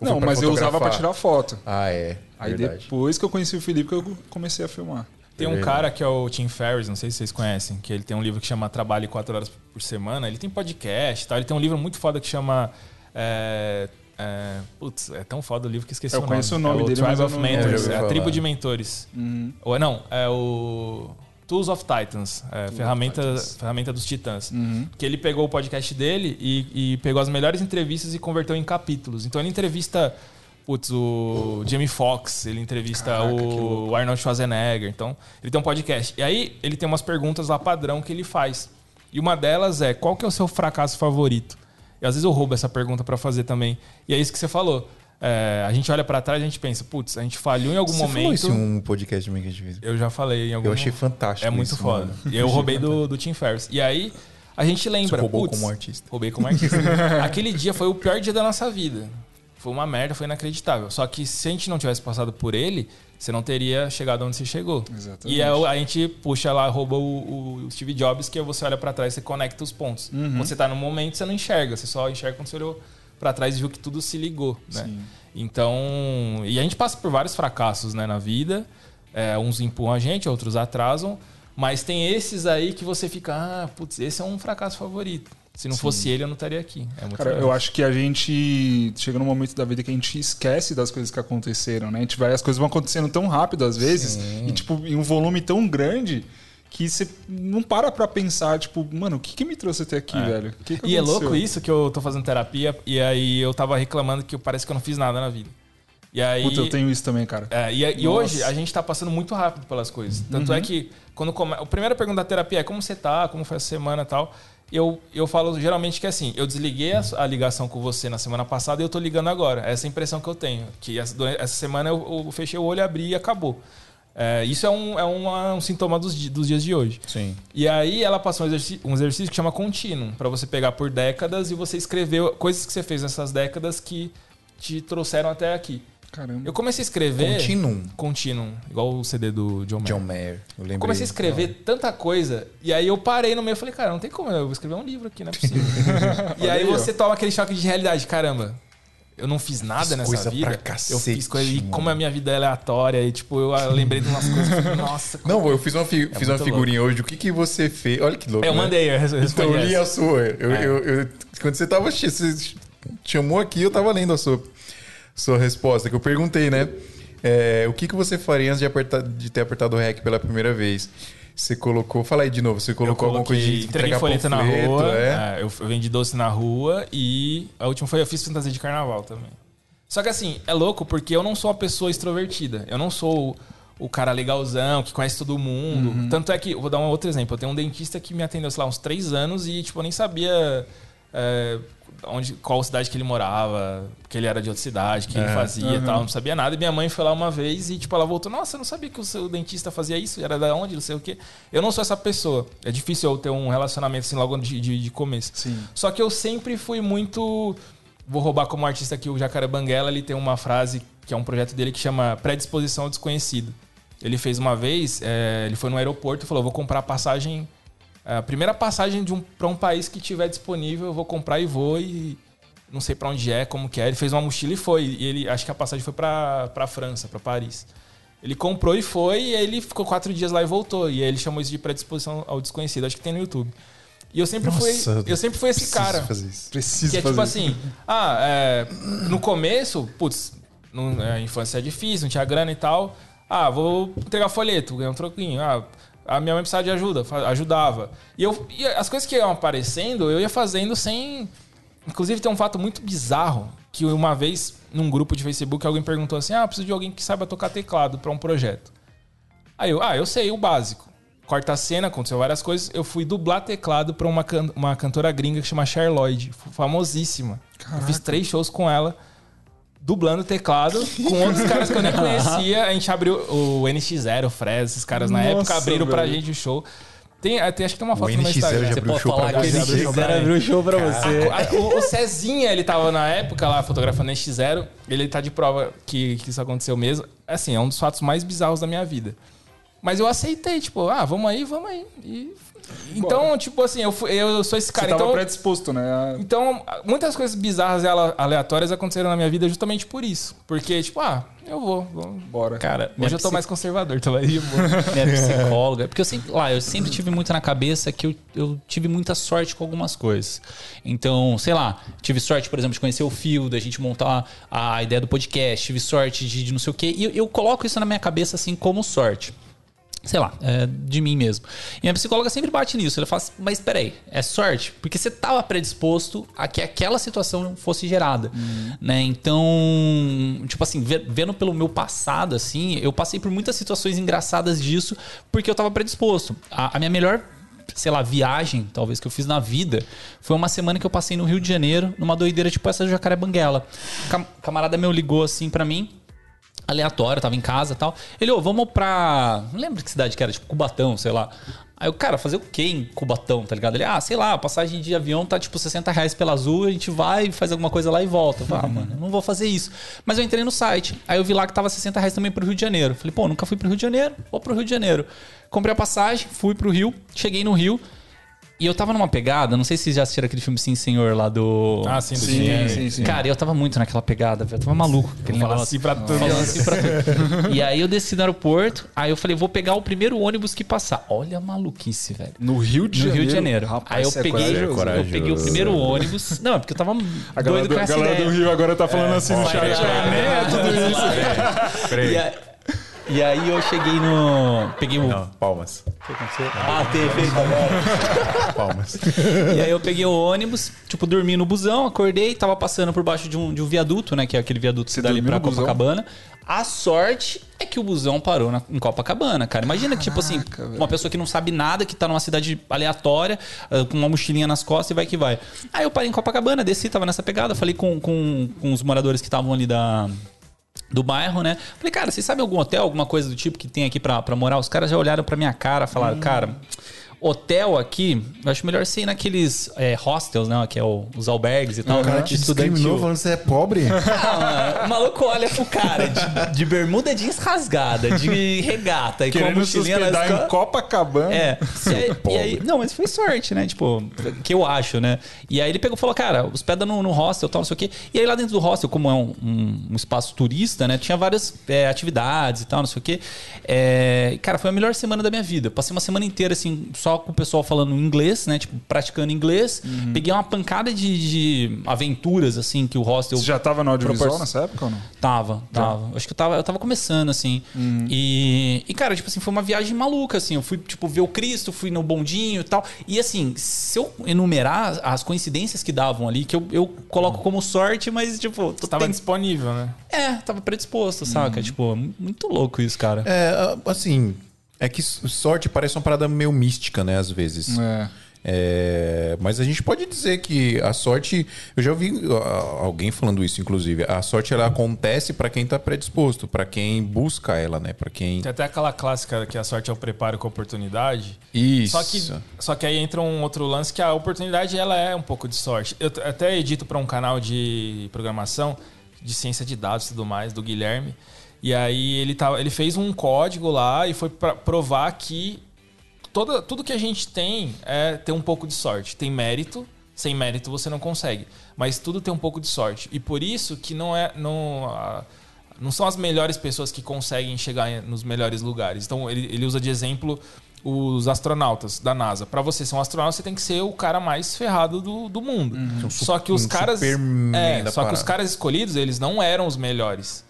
Ou Não, mas eu usava pra tirar foto. Ah, é. Aí verdade. depois que eu conheci o Felipe que eu comecei a filmar. Tem um cara que é o Tim Ferriss, não sei se vocês conhecem, que ele tem um livro que chama Trabalhe 4 horas por semana. Ele tem podcast e tal. Ele tem um livro muito foda que chama. É, é, putz, é tão foda o livro que esqueci Eu o nome. conheço o nome é dele, o mas Tribe eu of Eu Mentors, ouvi é a tribo de mentores. Uhum. Ou, não, é o Tools of Titans, é, ferramenta, ferramenta dos titãs. Uhum. Que ele pegou o podcast dele e, e pegou as melhores entrevistas e converteu em capítulos. Então ele entrevista, putz, o Jamie Foxx, ele entrevista Caraca, o Arnold Schwarzenegger. Então ele tem um podcast. E aí ele tem umas perguntas lá padrão que ele faz. E uma delas é: qual que é o seu fracasso favorito? E às vezes eu roubo essa pergunta pra fazer também. E é isso que você falou. É, a gente olha pra trás e a gente pensa, putz, a gente falhou em algum Você falou momento. isso em um podcast a gente fez. Eu já falei em algum Eu achei fantástico É muito isso, foda. mano. E eu roubei do, do Tim Ferriss. E aí a gente lembra. Você roubou putz, como artista. Roubei como artista. Aquele dia foi o pior dia da nossa vida. Foi uma merda, foi inacreditável. Só que se a gente não tivesse passado por ele, você não teria chegado onde você chegou. Exatamente. E aí a gente puxa lá, rouba o, o Steve Jobs, que é você olha pra trás e você conecta os pontos. Uhum. Quando você tá no momento, você não enxerga. Você só enxerga quando você olhou pra trás e viu que tudo se ligou, né? Sim. Então, e a gente passa por vários fracassos, né, na vida. É, uns empurram a gente, outros atrasam. Mas tem esses aí que você fica, ah, putz, esse é um fracasso favorito. Se não fosse ele, eu não estaria aqui. É muito Cara, legal. eu acho que a gente chega num momento da vida que a gente esquece das coisas que aconteceram, né? A gente vai, as coisas vão acontecendo tão rápido às vezes e tipo em um volume tão grande que você não para pra pensar, tipo, mano, o que, que me trouxe até aqui, velho? O que que E é louco isso que eu tô fazendo terapia e aí eu tava reclamando que parece que eu não fiz nada na vida. E aí. Puta, eu tenho isso também, cara. É, e, e hoje a gente tá passando muito rápido pelas coisas. Tanto Uhum. é que quando come... a primeira pergunta da terapia é como você tá, como foi a semana e tal. Eu, eu falo geralmente que é assim, eu desliguei a, a ligação com você na semana passada e eu tô ligando agora. Essa é a impressão que eu tenho. Que essa, essa semana eu, eu fechei o olho, abri e acabou. É, isso é, um, é uma- um sintoma dos, dos dias de hoje. Sim. E aí ela passou um exercício, um exercício que chama contínuo, para você pegar por décadas e você escrever coisas que você fez nessas décadas que te trouxeram até aqui. Caramba. Eu comecei a escrever. Continuum. Contínuo, igual o CD do John Mayer. John Mayer. Eu lembrei. Eu comecei a escrever tanta coisa, e aí eu parei no meio e falei, cara, não tem como, eu vou escrever um livro aqui, não é possível. e aí aí, você toma aquele choque de realidade, caramba. Eu não fiz nada Fiz nessa coisa vida. pra eu cacete, fiz coisa. E como a minha vida é aleatória, e tipo, eu lembrei de umas coisas eu nossa, como- Não, eu fiz uma, fi- fiz uma figurinha hoje. O que, que você fez? Olha que louco. Eu né? mandei, eu res- Então respondi. eu li essa. a sua. Eu, É. eu- eu- quando você tava. Você chamou aqui, eu tava lendo a sua, sua resposta, que eu perguntei, né? É, o que, que você faria antes de, apertar, de ter apertado o REC pela primeira vez? Você colocou. Fala aí de novo, você colocou alguma coisa de entreguei entregar folheto na rua. é? é, eu, vendi doce na rua e a última foi eu fiz fantasia de carnaval também. Só que assim, é louco porque eu não sou uma pessoa extrovertida. Eu não sou o cara legalzão, que conhece todo mundo. Tanto é que, vou dar um outro exemplo. Eu tenho um dentista que me atendeu, sei lá, uns três anos e, tipo, eu nem sabia é, onde, qual cidade que ele morava, que ele era de outra cidade, o que ele fazia e tal. Não sabia nada. E minha mãe foi lá uma vez e, tipo, ela voltou, nossa, eu não sabia que o seu dentista fazia isso, era da onde, não sei o quê. Eu não sou essa pessoa. É difícil eu ter um relacionamento assim logo de, de, de começo. Sim. Só que eu sempre fui muito. Vou roubar como artista aqui o Jacaré Banguela, ele tem uma frase que é um projeto dele que chama Predisposição ao Desconhecido. Ele fez uma vez, é, ele foi no aeroporto e falou: vou comprar passagem. A primeira passagem de um, para um país que tiver disponível, eu vou comprar e vou e não sei pra onde é, como que é. Ele fez uma mochila e foi. E ele acho que a passagem foi pra pra França, pra Paris. Ele comprou e foi, e aí ele ficou quatro dias lá e voltou. E aí ele chamou isso de predisposição ao desconhecido. Acho que tem no YouTube. E eu sempre Nossa, fui. Eu sempre fui esse preciso cara. fazer isso. Preciso Que é fazer tipo isso. assim, ah, é, no começo, putz, não- a infância é difícil, não tinha grana e tal. Ah, vou entregar folheto, ganhar um troquinho. Ah, a minha mãe precisava de ajuda, ajudava. E, eu, e as coisas que iam aparecendo, eu ia fazendo sem. Inclusive, tem um fato muito bizarro que uma vez, num grupo de Facebook, alguém perguntou assim: Ah, preciso de alguém que saiba tocar teclado para um projeto. Aí eu, ah, eu sei o básico. Quarta cena, aconteceu várias coisas. Eu fui dublar teclado pra uma, can- uma cantora gringa que chama f- famosíssima. Eu fiz três shows com ela, dublando teclado, com outros caras que eu nem conhecia. A gente abriu o NX0, o Fred, esses caras na Nossa, época abriram pra velho. gente o show. Tem, até, acho que tem uma O foto no meu NX0 Instagram. já Você pode show falar pra que você. ele abriu pra o show pra você. A- o, o Cezinha, ele tava na época lá fotografando NX0, ele tá de prova que, que isso aconteceu mesmo. Assim, é um dos fatos mais bizarros da minha vida. Mas eu aceitei, tipo, ah, vamos aí, vamos aí. E- então, tipo assim, eu, fui- eu sou esse Você cara. tava Então, predisposto, né? a- então, muitas coisas bizarras e ale- aleatórias aconteceram na minha vida justamente por isso. Porque, tipo, ah, eu vou. vou. Bora. Cara, Hoje eu tô psi- mais conservador, tô aí, vou. minha psicóloga. Porque eu sempre, lá, eu sempre tive muito na cabeça que eu, eu tive muita sorte com algumas coisas. Então, sei lá, tive sorte, por exemplo, de conhecer o Fio, da gente montar a ideia do podcast, tive sorte de, de não sei o quê. E eu, eu coloco isso na minha cabeça assim como sorte. Sei lá, é, de mim mesmo. E minha psicóloga sempre bate nisso. Ela fala assim, mas peraí, é sorte? Porque você estava predisposto a que aquela situação fosse gerada. Né? Então, tipo assim, ve- vendo pelo meu passado, assim, eu passei por muitas situações engraçadas disso porque eu estava predisposto. A, a minha melhor sei lá, viagem, talvez, que eu fiz na vida, foi uma semana que eu passei no Rio de Janeiro, numa doideira tipo essa do Jacaré Banguela. Cam camarada meu ligou assim pra mim, aleatório, tava em casa e tal. Ele, ô, vamos pra. Não lembro que cidade que era, tipo Cubatão, sei lá. Aí eu, cara, fazer o quê em Cubatão, tá ligado? Ele, ah, sei lá, passagem de avião tá tipo 60 reais pela azul, a gente vai, faz alguma coisa lá e volta. Eu falei, ah, mano, eu não vou fazer isso. Mas eu entrei no site, aí eu vi lá que tava 60 reais também pro Rio de Janeiro. Falei, pô, nunca fui pro Rio de Janeiro, vou pro Rio de Janeiro. Comprei a passagem, fui pro Rio, cheguei no Rio. E eu tava numa pegada, não sei se vocês já assistiram aquele filme Sim Senhor lá do. Ah, sim, do Sim, Jim sim, sim. Cara, eu tava muito naquela pegada, velho. Eu tava maluco. com Aquele Fala negócio. assim pra tudo. Falando assim pra tudo. E aí eu desci no aeroporto, aí eu falei, vou pegar o primeiro ônibus que passar. Olha a maluquice, velho. No Rio de No Janeiro. Rio de Janeiro. Rapaz, aí eu é peguei, corajoso. eu peguei o primeiro ônibus. Não, é porque eu tava A doido do, com a essa galera ideia. do Rio agora tá falando assim no chat. nem é tudo isso. E aí, e aí eu cheguei no. Peguei o. Não, palmas. Ah, tem efeito agora. Palmas. E aí eu peguei o ônibus, tipo, dormi no busão, acordei, tava passando por baixo de um, de um viaduto, né? Que é aquele viaduto que dá ali pra? Copacabana. A sorte é que o busão parou na- em Copacabana, cara. Imagina que, tipo assim, uma pessoa que não sabe nada, que tá numa cidade aleatória, ah, com uma mochilinha nas costas e vai que vai. Aí eu parei em Copacabana, desci, tava nessa pegada, falei com, com, com os moradores que estavam ali da do bairro, né? Falei, cara, vocês sabem algum hotel, alguma coisa do tipo que tem aqui pra, pra morar? Os caras já olharam pra minha cara, falaram, cara, hotel aqui, eu acho melhor ser ir naqueles é, hostels, né? Que é o- os albergues e tal. O cara te discriminou falando que você é pobre? Ah, o maluco olha pro cara de, de bermuda jeans rasgada, de regata e com a Querendo mochilinha nas hospedar em. Copacabana. É. E aí, e aí- não, mas foi sorte, né? Tipo, que eu acho, né? E aí ele pegou e falou, cara, hospeda no, no hostel, tal, não sei o quê. E aí lá dentro do hostel, como é um, um- um espaço turista, né? Tinha várias é, atividades e tal, não sei o quê. É, cara, foi a melhor semana da minha vida. Eu Passei uma semana inteira, assim, só só com o pessoal falando inglês, né? Tipo, praticando inglês. Uhum. Peguei uma pancada de, de aventuras, assim, que o hostel Você já tava no audiovisual Propor- nessa época ou não? Tava, tava. Acho que eu tava, eu tava começando, assim. Uhum. E, e, cara, tipo assim, foi uma viagem maluca, assim. Eu fui, tipo, ver o Cristo, fui no bondinho e tal. E, assim, se eu enumerar as coincidências que davam ali, que eu, eu coloco como sorte, mas, tipo... tu Tava tem- disponível, né? É, tava predisposto, saca? Uhum. Tipo, muito louco isso, cara. É, assim, é que sorte parece uma parada meio mística, né, às vezes. É. É, mas a gente pode dizer que a sorte, eu já ouvi alguém falando isso, inclusive, a sorte ela acontece pra quem tá predisposto, pra quem busca ela, né, Pra quem Tem até aquela clássica que a sorte é o preparo com a oportunidade. isso. Só que, só que aí entra um outro lance que a oportunidade ela é um pouco de sorte. Eu até edito para um canal de programação, de ciência de dados e tudo mais, do Guilherme. E aí ele, tava, ele fez um código lá e foi para provar que toda, tudo que a gente tem é ter um pouco de sorte. Tem mérito, sem mérito você não consegue. Mas tudo tem um pouco de sorte. E por isso que não é. Não, não são as melhores pessoas que conseguem chegar nos melhores lugares. Então ele, ele usa de exemplo os astronautas da NASA. Para você ser um astronauta, você tem que ser o cara mais ferrado do, do mundo. Só que os um caras. Superman É, só que os parada. caras escolhidos, eles não eram os melhores.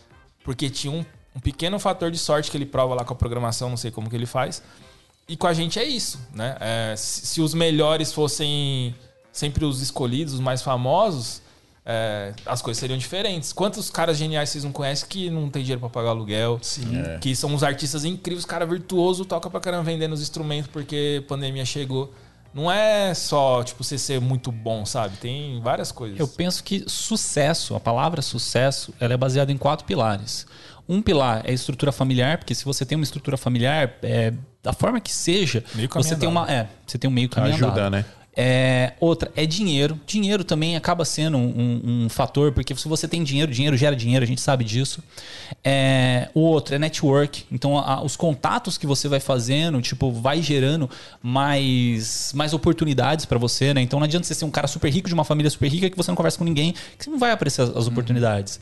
Porque tinha um, um pequeno fator de sorte que ele prova lá com a programação, não sei como que ele faz. E com a gente é isso, né? É, se, se os melhores fossem sempre os escolhidos, os mais famosos, é, as coisas seriam diferentes. Quantos caras geniais vocês não conhecem que não tem dinheiro pra pagar aluguel? Sim. Que são uns artistas incríveis, cara virtuoso, toca pra caramba vendendo os instrumentos porque a pandemia chegou. Não é só, tipo, você ser muito bom, sabe? Tem várias coisas. Eu penso que sucesso, a palavra sucesso, ela é baseada em quatro pilares. Um pilar é a estrutura familiar, porque se você tem uma estrutura familiar, é, da forma que seja, você tem uma, é, você tem um meio caminho Ajuda, andado. né? É, outra é dinheiro. Dinheiro também acaba sendo um, um- um fator, porque se você tem dinheiro, dinheiro gera dinheiro, a gente sabe disso. É, o outro é network. Então, a- os contatos que você vai fazendo, tipo, vai gerando mais, mais oportunidades pra você, né? Então, não adianta você ser um cara super rico de uma família super rica que você não conversa com ninguém, que você não vai aparecer as, as oportunidades.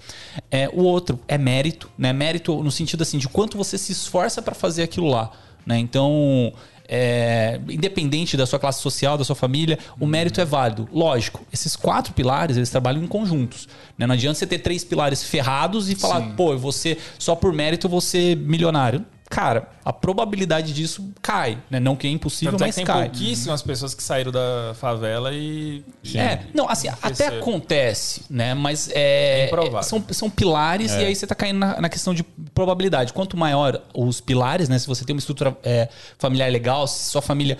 É, o outro é mérito, né? Mérito no sentido assim de quanto você se esforça pra fazer aquilo lá, né? Então, é, independente da sua classe social, da sua família, o mérito é válido. Lógico, esses quatro pilares, eles trabalham em conjuntos. né? Não adianta você ter três pilares ferrados e falar, pô, eu vou ser, só por mérito eu vou ser milionário. Cara, a probabilidade disso cai, né? Não que é impossível, Tanto é mas que tem cai. pouquíssimas pessoas que saíram da favela e. É, não, assim, até acontece, né? Mas é, É são, são pilares e aí você tá caindo na, na questão de probabilidade. Quanto maior os pilares, né? Se você tem uma estrutura é, familiar legal, se sua família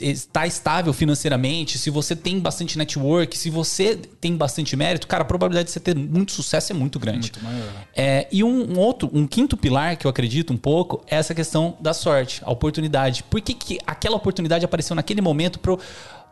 está estável financeiramente, se você tem bastante network, se você tem bastante mérito, cara, a probabilidade de você ter muito sucesso é muito grande. É, e um, um outro, um quinto pilar que eu acredito um pouco é essa questão da sorte, a oportunidade. Por que, que aquela oportunidade apareceu naquele momento pro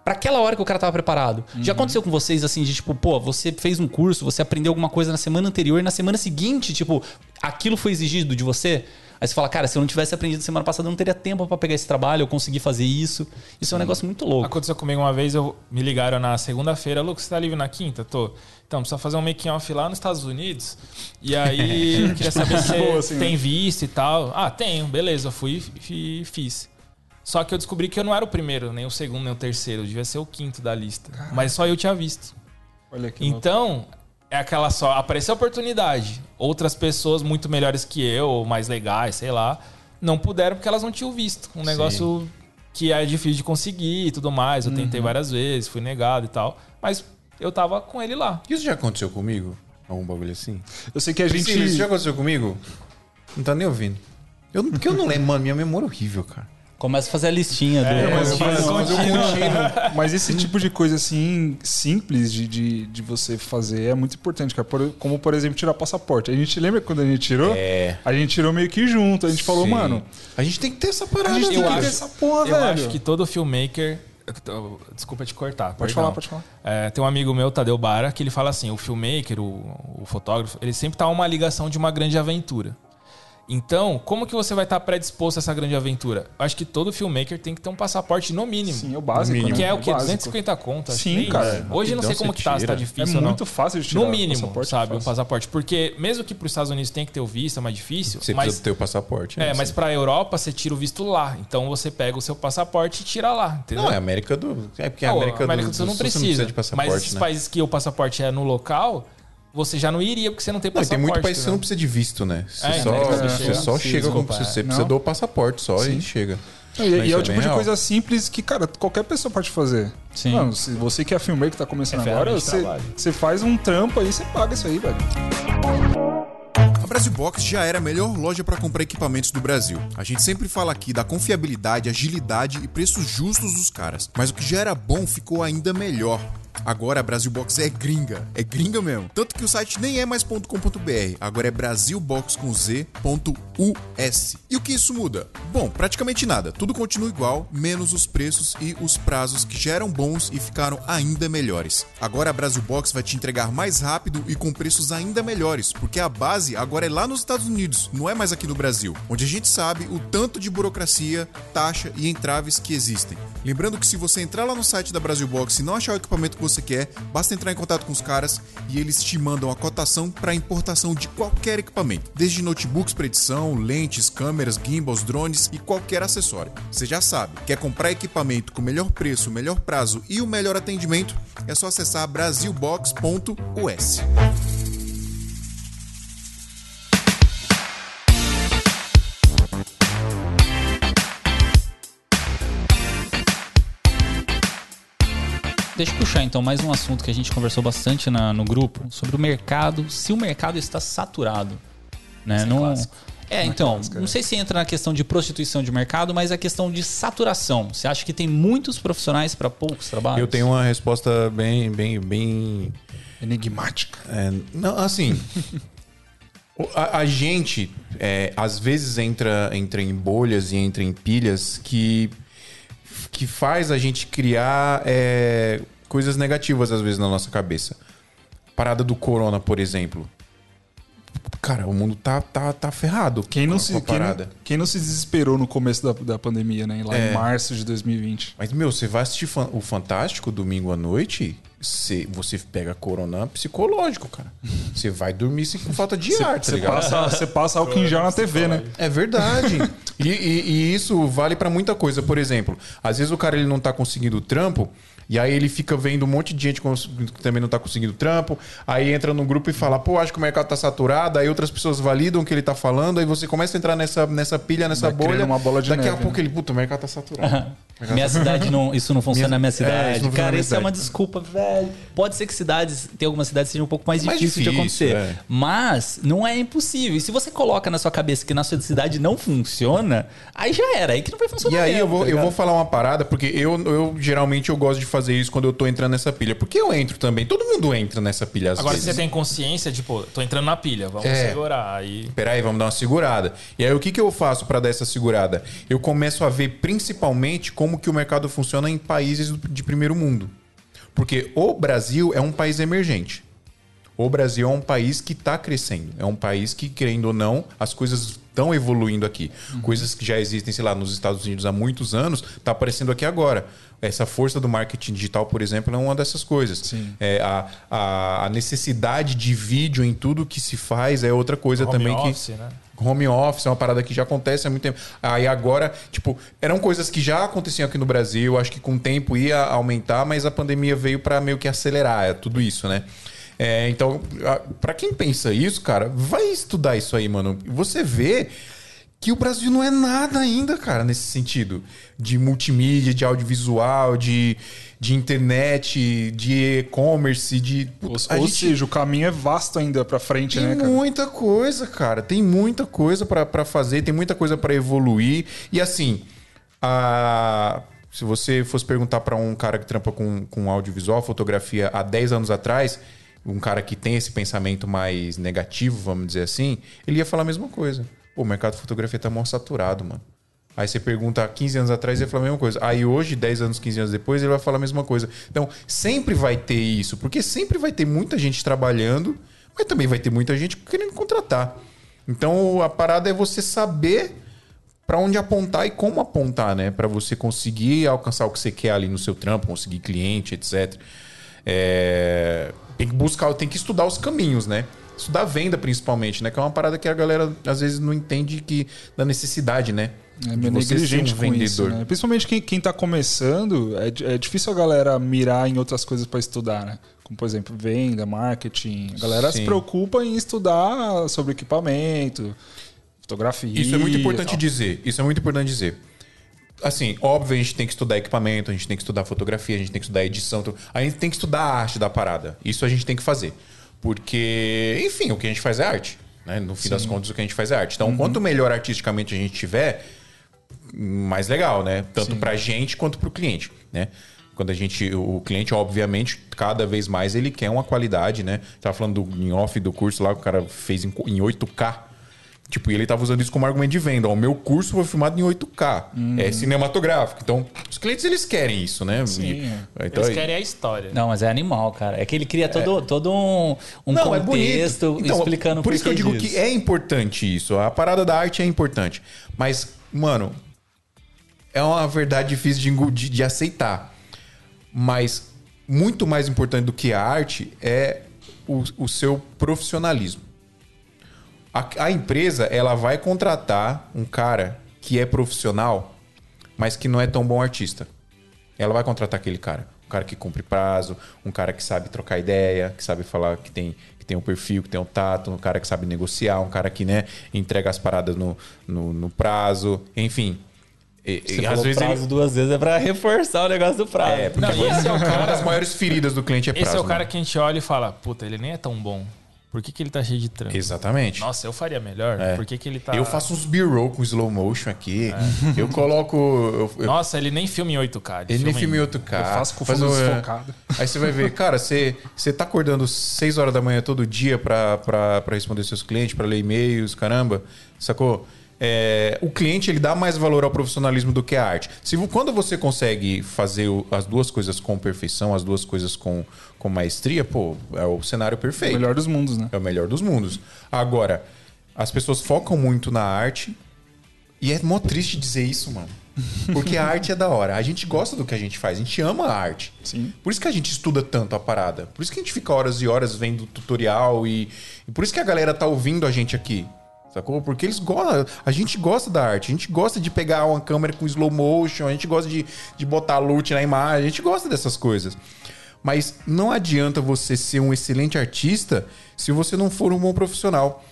Pra aquela hora que o cara tava preparado. Já aconteceu com vocês assim, de tipo, pô, você fez um curso, você aprendeu alguma coisa na semana anterior e na semana seguinte, tipo, aquilo foi exigido de você? Aí você fala, cara, se eu não tivesse aprendido semana passada, eu não teria tempo pra pegar esse trabalho, eu consegui fazer isso. Isso é um negócio muito louco. Aconteceu comigo uma vez, eu me ligaram na segunda-feira, Lucas, você tá livre na quinta? Tô. Então, precisa fazer um making off lá nos Estados Unidos. E aí, eu queria saber se Boa, você assim, tem visto e tal. Ah, tenho, beleza, eu fui e fiz. Só que eu descobri que eu não era o primeiro, nem o segundo, nem o terceiro. Eu devia ser o quinto da lista. Mas só eu tinha visto. Olha que louco. Então, é aquela só. Apareceu a oportunidade. Outras pessoas muito melhores que eu, ou mais legais, sei lá, não puderam porque elas não tinham visto. Um negócio que é difícil de conseguir e tudo mais. Eu tentei várias vezes, fui negado e tal. Mas eu tava com ele lá. Isso já aconteceu comigo? Algum bagulho assim? Eu sei que a gente. Priscila, isso já aconteceu comigo? Não tá nem ouvindo. Eu, porque eu não lembro, mano, minha memória é horrível, cara. Começa a fazer a listinha do. É, mas, mas- mas eu continuo. Mas esse tipo de coisa assim, simples de, de, de você fazer é muito importante, cara. Por- como, por exemplo, tirar passaporte. A gente lembra quando a gente tirou? É. A gente tirou meio que junto. A gente falou, Sim. mano, A gente tem que ter essa a parada. gente tem eu que acho- ter essa porra, eu velho. acho que todo filmmaker. Desculpa te cortar. Pode perdão. falar, pode falar. É, tem um amigo meu, Tadeu Bara, que ele fala assim: o filmmaker, o, o fotógrafo, ele sempre tá uma ligação de uma grande aventura. Então, como que você vai estar predisposto a essa grande aventura? Eu acho que todo filmmaker tem que ter um passaporte no mínimo. Sim, é o básico, mínimo. Que é o quê? básico. 250 conto? acho Sim, é cara. Hoje eu não sei Rapidão como que tá, se tá difícil É ou não. muito fácil de tirar No mínimo, passaporte, sabe, fácil. um passaporte. Porque mesmo que para os Estados Unidos tem que ter o visto, é mais difícil. Você mas, precisa ter o passaporte. né? é, mas para a Europa você tira o visto lá. Então você pega o seu passaporte e tira lá, entendeu? Não, é América do. É porque a Não, América, América do, do Sul não Sul você precisa. de passaporte. mas esses né? países que o passaporte é no local, você já não iria porque você não tem Não, passaporte. tem muito país que você não entendeu? precisa de visto, né? Você É, só, né? Você você chega- só sim, chega com. desculpa, Você é. precisa Não. do passaporte só e chega. E, e é isso o é tipo bem de real. coisa simples que, cara, qualquer pessoa pode fazer. Sim. Mano, se você que é filmmaker que tá começando É agora, você, você faz um trampo aí, você paga isso aí, velho. Brasil Box já era a melhor loja para comprar equipamentos do Brasil. A gente sempre fala aqui da confiabilidade, agilidade e preços justos dos caras. Mas o que já era bom ficou ainda melhor. Agora a Brasil Box é gringa, é gringa mesmo. Tanto que o site nem é mais .com.br, agora é brasilbox com z.us. E o que isso muda? Bom, praticamente nada. Tudo continua igual, menos os preços e os prazos que já eram bons e ficaram ainda melhores. Agora a Brasil Box vai te entregar mais rápido e com preços ainda melhores, porque a base agora é lá nos Estados Unidos, não é mais aqui no Brasil, onde a gente sabe o tanto de burocracia, taxa e entraves que existem. Lembrando que se você entrar lá no site da Brasil Box e não achar o equipamento que você quer, basta entrar em contato com os caras e eles te mandam a cotação para importação de qualquer equipamento, desde notebooks para edição, lentes, câmeras, gimbals, drones e qualquer acessório. Você já sabe, quer comprar equipamento com o melhor preço, o melhor prazo e o melhor atendimento? É só acessar brasilbox.us. Deixa eu puxar então mais um assunto que a gente conversou bastante na- no grupo sobre o mercado, se o mercado está saturado. Né? Não, é, então, não sei se entra na questão de prostituição de mercado, mas a questão de saturação. Você acha que tem muitos profissionais para poucos trabalhos? Eu tenho uma resposta bem, bem, bem. Enigmática. é, não, assim. a, a gente, é, às vezes, entra, entra em bolhas e entra em pilhas que, que faz a gente criar é, coisas negativas, às vezes, na nossa cabeça. Parada do corona, por exemplo. Cara, o mundo tá, tá, tá ferrado. Quem não, se, quem, não, quem não se desesperou no começo da, da pandemia, né? Lá É. em março de 2020. Mas, meu, você vai assistir o Fantástico domingo à noite, você, você pega corona psicológico, cara. Você vai dormir sem, com falta de ar, tá Você ligado? passa, passa álcool em gel na TV, né? É verdade. e, e- e isso vale pra muita coisa. Por exemplo, às vezes o cara ele não tá conseguindo trampo. E aí ele fica vendo um monte de gente que também não tá conseguindo trampo. Aí entra no grupo e fala, pô, acho que o mercado tá saturado. Aí outras pessoas validam o que ele tá falando. Aí você começa a entrar nessa, nessa pilha, nessa Vai bolha. uma bola de Daqui a neve, pouco né? ele, puta, o mercado tá saturado. Minha cidade não. Isso não funciona na minha É, isso cidade. na Cara, minha isso é uma desculpa, velho. Pode ser que cidades, tem algumas cidades que sejam um pouco mais, Mais difícil de difícil, acontecer. é. Mas não é impossível. E se você coloca na sua cabeça que na sua cidade não funciona, aí já era. Aí que não vai funcionar. E aí mesmo, eu vou, tá eu vou falar uma parada, porque eu, eu geralmente eu gosto de fazer isso quando eu tô entrando nessa pilha. Porque eu entro também. Todo mundo entra nessa pilha às Agora, se vezes. você tem consciência, tipo, tô entrando na pilha, vamos É. segurar. Aí Peraí, vamos dar uma segurada. E aí, o que, que eu faço pra dar essa segurada? Eu começo a ver principalmente como que o mercado funciona em países de primeiro mundo. Porque o Brasil é um país emergente. O Brasil é um país que está crescendo. É um país que, querendo ou não, as coisas estão evoluindo aqui. Coisas que já existem, sei lá, nos Estados Unidos há muitos anos, está aparecendo aqui agora. Essa força do marketing digital, por exemplo, é uma dessas coisas. É, a, a, a necessidade de vídeo em tudo que se faz é outra coisa home também que. office, né? Home office é uma parada que já acontece há muito tempo. Aí agora, tipo, eram coisas que já aconteciam aqui no Brasil, acho que com o tempo ia aumentar, mas a pandemia veio para meio que acelerar é, tudo isso, né? É, então, a- pra quem pensa isso, cara, vai estudar isso aí, mano. Você vê que o Brasil não é nada ainda, cara, nesse sentido. De multimídia, de audiovisual, de, de internet, de e-commerce, de. Ou, Puta, a ou gente- seja, o caminho é vasto ainda pra frente, tem né, cara? muita coisa, cara. Tem muita coisa pra pra fazer, tem muita coisa pra evoluir. E assim, a- se você fosse perguntar pra um cara que trampa com, com audiovisual, fotografia há 10 anos atrás, um cara que tem esse pensamento mais negativo, vamos dizer assim, ele ia falar a mesma coisa. Pô, o mercado de fotografia tá mó saturado, mano. Aí você pergunta há 15 anos atrás, ele ia falar a mesma coisa. Aí hoje, 10 anos, 15 anos depois, ele vai falar a mesma coisa. Então, sempre vai ter isso, porque sempre vai ter muita gente trabalhando, mas também vai ter muita gente querendo contratar. Então a parada é você saber pra onde apontar e como apontar, né? Pra você conseguir alcançar o que você quer ali no seu trampo, conseguir cliente, etc. É, Tem que buscar, tem que estudar os caminhos, né? Estudar venda principalmente, né? Que é uma parada que a galera às vezes não entende que da necessidade, né? É meio negligente um com isso, né? Principalmente quem, quem tá começando, é, é difícil a galera mirar em outras coisas para estudar, né? Como, por exemplo, venda, marketing. A galera Sim. se preocupa em estudar sobre equipamento, fotografia. Isso é muito importante dizer. Isso é muito importante dizer. Assim, óbvio, a gente tem que estudar equipamento, a gente tem que estudar fotografia, a gente tem que estudar edição, a gente tem que estudar a arte da parada. Isso a gente tem que fazer. Porque, enfim, o que a gente faz é arte. Né? No fim das contas, o que a gente faz é arte. Então, quanto melhor artisticamente a gente tiver, mais legal, né? Tanto pra gente quanto pro cliente, né? Quando a gente, o cliente, obviamente, cada vez mais ele quer uma qualidade, né? Tava falando do, em off do curso lá, que o cara fez em, em 8K. Tipo, e ele tava usando isso como argumento de venda. Ó, o meu curso foi filmado em 8K. É cinematográfico. Então, os clientes, eles querem isso, né? Sim, E- é. então, Eles querem a história. Não, mas é animal, cara. É que ele cria todo, todo um, um Não, é contexto bonito. Então, explicando Por isso que eu digo disso. que é importante isso. A parada da arte é importante. Mas, mano, é uma verdade difícil de, de, de aceitar. Mas muito mais importante do que a arte é o, o seu profissionalismo. A, a empresa, ela vai contratar um cara que é profissional, mas que não é tão bom artista. Ela vai contratar aquele cara. Um cara que cumpre prazo, um cara que sabe trocar ideia, que sabe falar que tem, que tem um perfil, que tem um tato, um cara que sabe negociar, um cara que né, entrega as paradas no, no, no prazo, enfim. E, Você e falou às vezes prazo ele. duas vezes é pra reforçar o negócio do prazo. É, porque Não, esse é o uma cara- das maiores feridas do cliente é prazo. Esse é o cara né? que a gente olha e fala, puta, ele nem é tão bom. Por que, que ele tá cheio de trampo? Exatamente. Nossa, eu faria melhor. É. Por que, que ele tá. Eu faço uns B-roll com slow motion aqui. Eu coloco. eu- eu- Nossa, ele nem filma em 8K. ele nem filma filma em 8K. Eu faço com faz fundo um- desfocado. Aí você vai ver, cara, você, você tá acordando 6 horas da manhã todo dia pra, pra, pra responder seus clientes, pra ler e-mails, caramba, sacou? É, o cliente ele dá mais valor ao profissionalismo do que à arte. Se, quando você consegue fazer o- as duas coisas com perfeição, as duas coisas com, com maestria, pô, é o cenário O perfeito. melhor dos mundos, né? É o melhor dos mundos. Agora, as pessoas focam muito na arte e é mó triste dizer isso, mano. Porque a arte é da hora. A gente gosta do que a gente faz, a gente ama a arte. Sim. Por isso que a gente estuda tanto a parada. Por isso que a gente fica horas e horas vendo tutorial e, e por isso que a galera tá ouvindo a gente aqui. Sacou? Porque eles gostam. A gente gosta da arte. A gente gosta de pegar uma câmera com slow motion. A gente gosta de, de botar loot na imagem. A gente gosta dessas coisas. Mas não adianta você ser um excelente artista se você não for um bom profissional.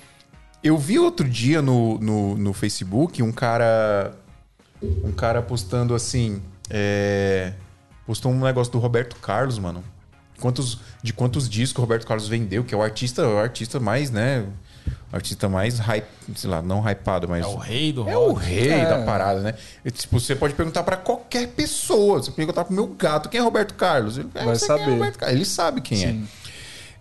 Eu vi outro dia no, no, no Facebook um cara. Um cara postando assim. é, postou um negócio do Roberto Carlos, mano. Quantos, de quantos discos o Roberto Carlos vendeu, que é o artista, o artista mais, né? O artista mais hype, sei lá, não hypado, mas. É o rei do É o rock. rei da parada, né? E, tipo, você pode perguntar pra qualquer pessoa. Você pode perguntar pro meu gato quem é Roberto Carlos. Ele, "É, Vai é saber. Carlos." Ele sabe quem Sim.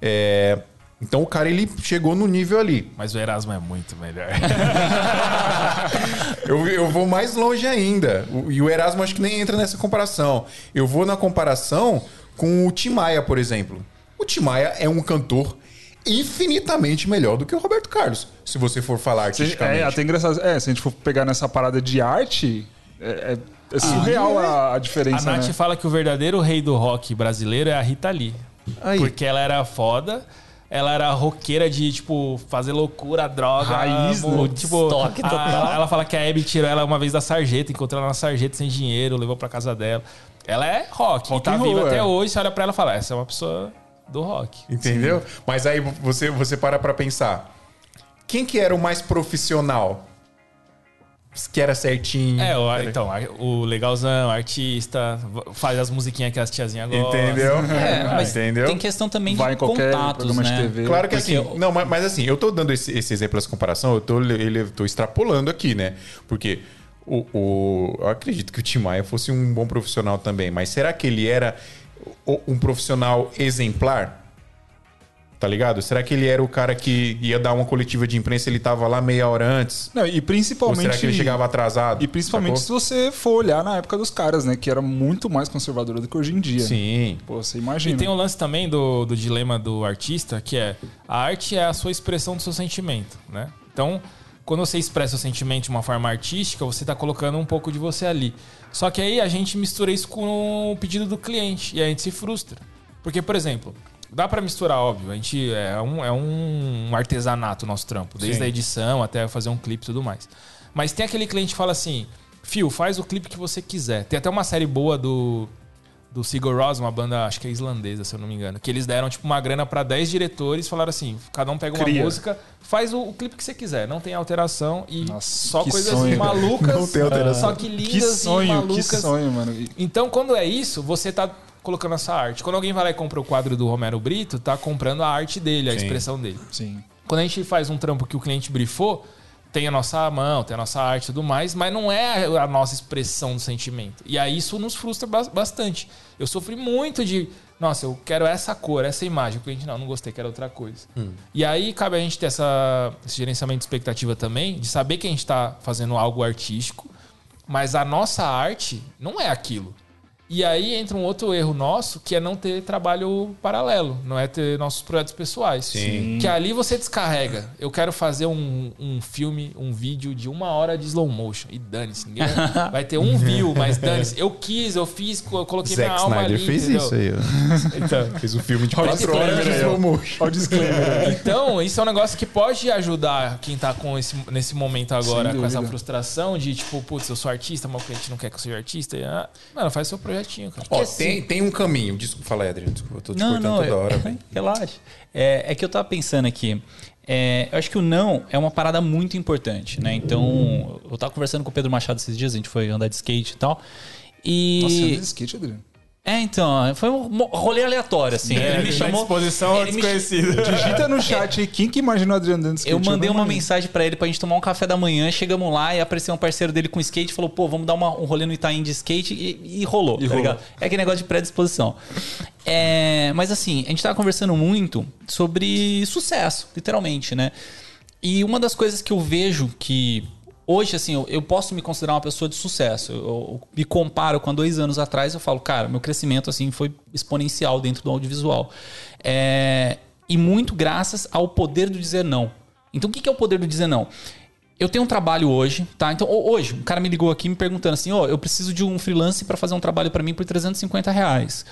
é. É, Então o cara ele chegou no nível ali. Mas o Erasmo é muito melhor. Eu, eu vou mais longe ainda. O- e o Erasmo acho que nem entra nessa comparação. Eu vou na comparação com o Tim Maia, por exemplo. O Tim Maia é um cantor infinitamente melhor do que o Roberto Carlos, se você for falar Se- artisticamente. É até engraçado. É, se a gente for pegar nessa parada de arte, é, é- é surreal a, a A diferença, Nath né? fala que o verdadeiro rei do rock brasileiro é a Rita Lee. Aí. Porque ela era foda. Ela era roqueira de, tipo, fazer loucura, droga. Raiz, né? Tipo, Estoque a- total. ela fala que a Abby tirou ela uma vez da sarjeta, encontrou ela na sarjeta sem dinheiro, levou pra casa dela. Ela é rock, Rock e tá viva até é. hoje. Você olha pra ela e fala, essa é uma pessoa do rock. Entendeu? Mas aí você, você para pra pensar. Quem que era o mais profissional? Que era certinho. É, o, Era- então, o legalzão, artista, faz as musiquinhas que as tiazinhas gostam. Entendeu? É, mas Entendeu? tem questão também Vai de em qualquer contatos, programa de né? TV. Claro que Porque assim, eu- não, mas, mas assim, eu tô dando esse, esse exemplo, essa comparação, eu tô, ele, tô extrapolando aqui, né? Porque o, o- eu acredito que o Tim Maia fosse um bom profissional também, mas será que ele era um profissional exemplar? Tá ligado? Será que ele era o cara que ia dar uma coletiva de imprensa ele tava lá meia hora antes? Não, e Ou principalmente. será que ele chegava atrasado? E principalmente Sacou? se você for olhar na época dos caras, né? Que era muito mais conservadora do que hoje em dia. Sim. Pô, você E imagina. tem um lance também do, do dilema do artista, que é a arte é a sua expressão do seu sentimento, né? Então, quando você expressa o sentimento de uma forma artística, você tá colocando um pouco de você ali. Só que aí a gente mistura isso com o pedido do cliente e a gente se frustra. Porque, por exemplo, dá pra misturar, óbvio. A gente é um, é um artesanato o nosso trampo, desde Sim. a edição até fazer um clipe e tudo mais. Mas tem aquele cliente que fala assim: Fio, faz o clipe que você quiser. Tem até uma série boa do do Sigur Rós, uma banda, acho que é islandesa, se eu não me engano, que eles deram tipo uma grana pra 10 diretores, falaram assim, cada um pega uma Cria. música, faz o, o clipe que você quiser, não tem alteração e Nossa, só que coisas sonho. malucas, Não tem alteração. só que lindas Que sonho, e que malucas. sonho, mano. Então, quando é isso, você tá colocando essa arte. Quando alguém vai lá e compra o quadro do Romero Brito, tá comprando a arte dele, a Sim. expressão dele. Sim. Quando a gente faz um trampo que o cliente brifou, tem a nossa mão, tem a nossa arte e tudo mais, mas não é a nossa expressão do sentimento. E aí isso nos frustra bas- bastante. Eu sofri muito de, nossa, eu quero essa cor, essa imagem. O cliente, não, não gostei, quero outra coisa. E aí cabe a gente ter essa, esse gerenciamento de expectativa também, de saber que a gente está fazendo algo artístico, mas a nossa arte não é aquilo. E aí entra um outro erro nosso, que é não ter trabalho paralelo, não é ter nossos projetos pessoais. Sim. Que ali você descarrega. Eu quero fazer um, um filme, um vídeo de uma hora de slow motion. E dane-se, ninguém vai- ter um view, mas dane-se. Eu quis, eu fiz, eu coloquei Zack minha alma Snyder ali. fez entendeu? isso aí, ó. Então, Fez o filme de quatro horas de slow motion. Olha o disclaimer. então, isso é um negócio que pode ajudar quem tá com esse, nesse momento agora, com essa frustração de tipo, putz, eu sou artista, mas o cliente não quer que eu seja artista. Ah, mano, faz seu cara. Ó, tem, tem um caminho. Desculpa, fala Adriano. Desculpa, eu tô te Não, cortando não, toda eu- hora, velho. relaxa. É, é que eu tava pensando aqui. É, eu acho que o não é uma parada muito importante, né? Então, eu tava conversando com o Pedro Machado esses dias, a gente foi andar de skate e tal. E. Nossa, você anda de skate, Adriano. É, então, foi um rolê aleatório, assim. É, ele me chamou. Exposição ele me- desconhecida. Digita no chat aí, quem que imaginou o Adriano skate? Eu mandei uma imagino. mensagem pra ele pra gente tomar um café da manhã. Chegamos lá e apareceu um parceiro dele com skate e falou: pô, vamos dar uma- um rolê no Itaim de skate e, e rolou, tá rolou. ligado? É aquele negócio de predisposição. É, mas assim, a gente tava conversando muito sobre sucesso, literalmente, né? E uma das coisas que eu vejo que. Hoje, assim, eu, eu posso me considerar uma pessoa de sucesso. Eu, eu me comparo com há dois anos atrás, eu falo, cara, meu crescimento, assim, foi exponencial dentro do audiovisual. É, e muito graças ao poder do dizer não. Então, o que que é o poder do dizer não? Eu tenho um trabalho hoje, tá? Então, ho- hoje, um cara me ligou aqui me perguntando assim: ó, eu preciso de um freelance para fazer um trabalho para mim por 350 reais.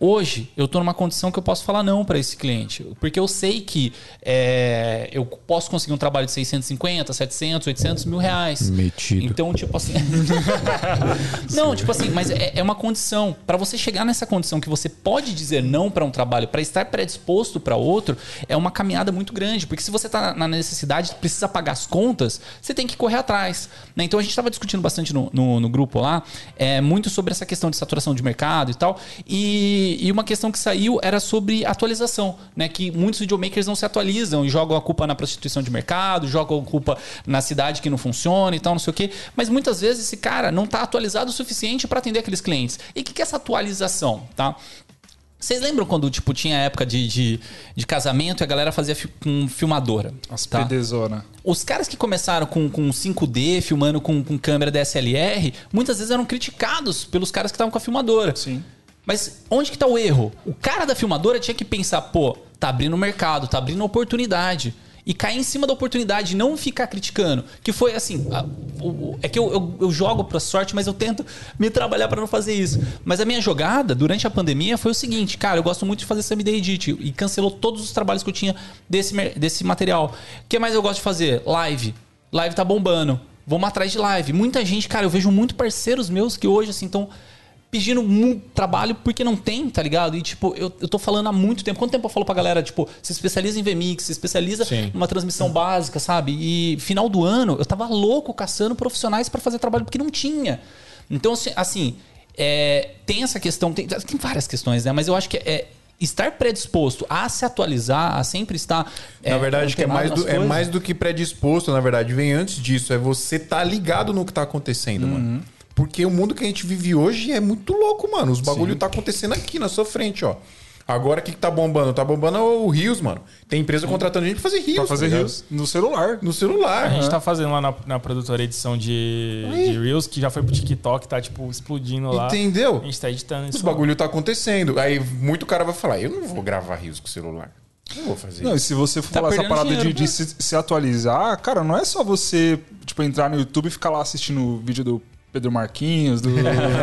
Hoje, eu tô numa condição que eu posso falar não para esse cliente. Porque eu sei que é, eu posso conseguir um trabalho de 650, 700, 800 mil reais. Metido. Então, tipo assim. não, tipo assim, mas é, é uma condição. Para você chegar nessa condição que você pode dizer não para um trabalho, para estar predisposto para outro, é uma caminhada muito grande. Porque se você tá na necessidade, precisa pagar as contas, você tem que correr atrás. né? Então a gente estava discutindo bastante no, no, no grupo lá, é, muito sobre essa questão de saturação de mercado e tal. E, e uma questão que saiu era sobre atualização, né? Que muitos videomakers não se atualizam e jogam a culpa na prostituição de mercado, jogam a culpa na cidade que não funciona e tal, não sei o quê. Mas muitas vezes esse cara não está atualizado o suficiente para atender aqueles clientes. E o que, que é essa atualização, tá? Vocês lembram quando tipo, tinha a época de, de, de casamento e a galera fazia fi- com filmadora? As tá? pedezona. Os caras que começaram com, com 5D, filmando com, com câmera DSLR, muitas vezes eram criticados pelos caras que estavam com a filmadora. Sim. Mas onde que tá o erro? O cara da filmadora tinha que pensar, pô, tá abrindo mercado, tá abrindo oportunidade. E cair em cima da oportunidade, não ficar criticando. Que foi assim. a- o- é que eu, eu, eu jogo pra sorte, mas eu tento me trabalhar pra não fazer isso. Mas a minha jogada durante a pandemia foi o seguinte, cara, eu gosto muito de fazer Sami Day Edit e cancelou todos os trabalhos que eu tinha desse, desse material. O que mais eu gosto de fazer? Live. Live tá bombando. Vamos atrás de live. Muita gente, cara, eu vejo muito parceiros meus que hoje, assim, estão pedindo muito trabalho porque não tem, tá ligado? E, tipo, eu, eu tô falando há muito tempo. Quanto tempo eu falo pra galera, tipo, se especializa em VMix, se especializa Sim. numa transmissão básica, sabe? E final do ano, eu tava louco caçando profissionais pra fazer trabalho porque não tinha. Então, assim, assim, é, tem essa questão, tem, tem várias questões, né? Mas eu acho que é estar predisposto a se atualizar, a sempre estar. Na verdade, que é mais, do, é mais do que predisposto, na verdade, vem antes disso. É você tá ligado no que tá acontecendo, mano. Porque o mundo que a gente vive hoje é muito louco, mano. Os bagulho tá acontecendo aqui na sua frente, ó. Agora o que, que tá bombando? Tá bombando o Rios, mano. Tem empresa contratando gente pra fazer Rios. Pra fazer tá rios no celular. No celular. A gente né? tá fazendo lá na, na produtora edição de, de Reels, que já foi pro TikTok, tá tipo explodindo lá. Entendeu? A gente tá editando Os isso. bagulho tá acontecendo. Aí muito cara vai falar, eu não vou gravar rios com o celular. Não vou fazer Não, e se você for Tá falar essa parada dinheiro, de, de se, se atualizar, cara, não é só você, tipo, entrar no YouTube e ficar lá assistindo o vídeo do Pedro Marquinhos, do.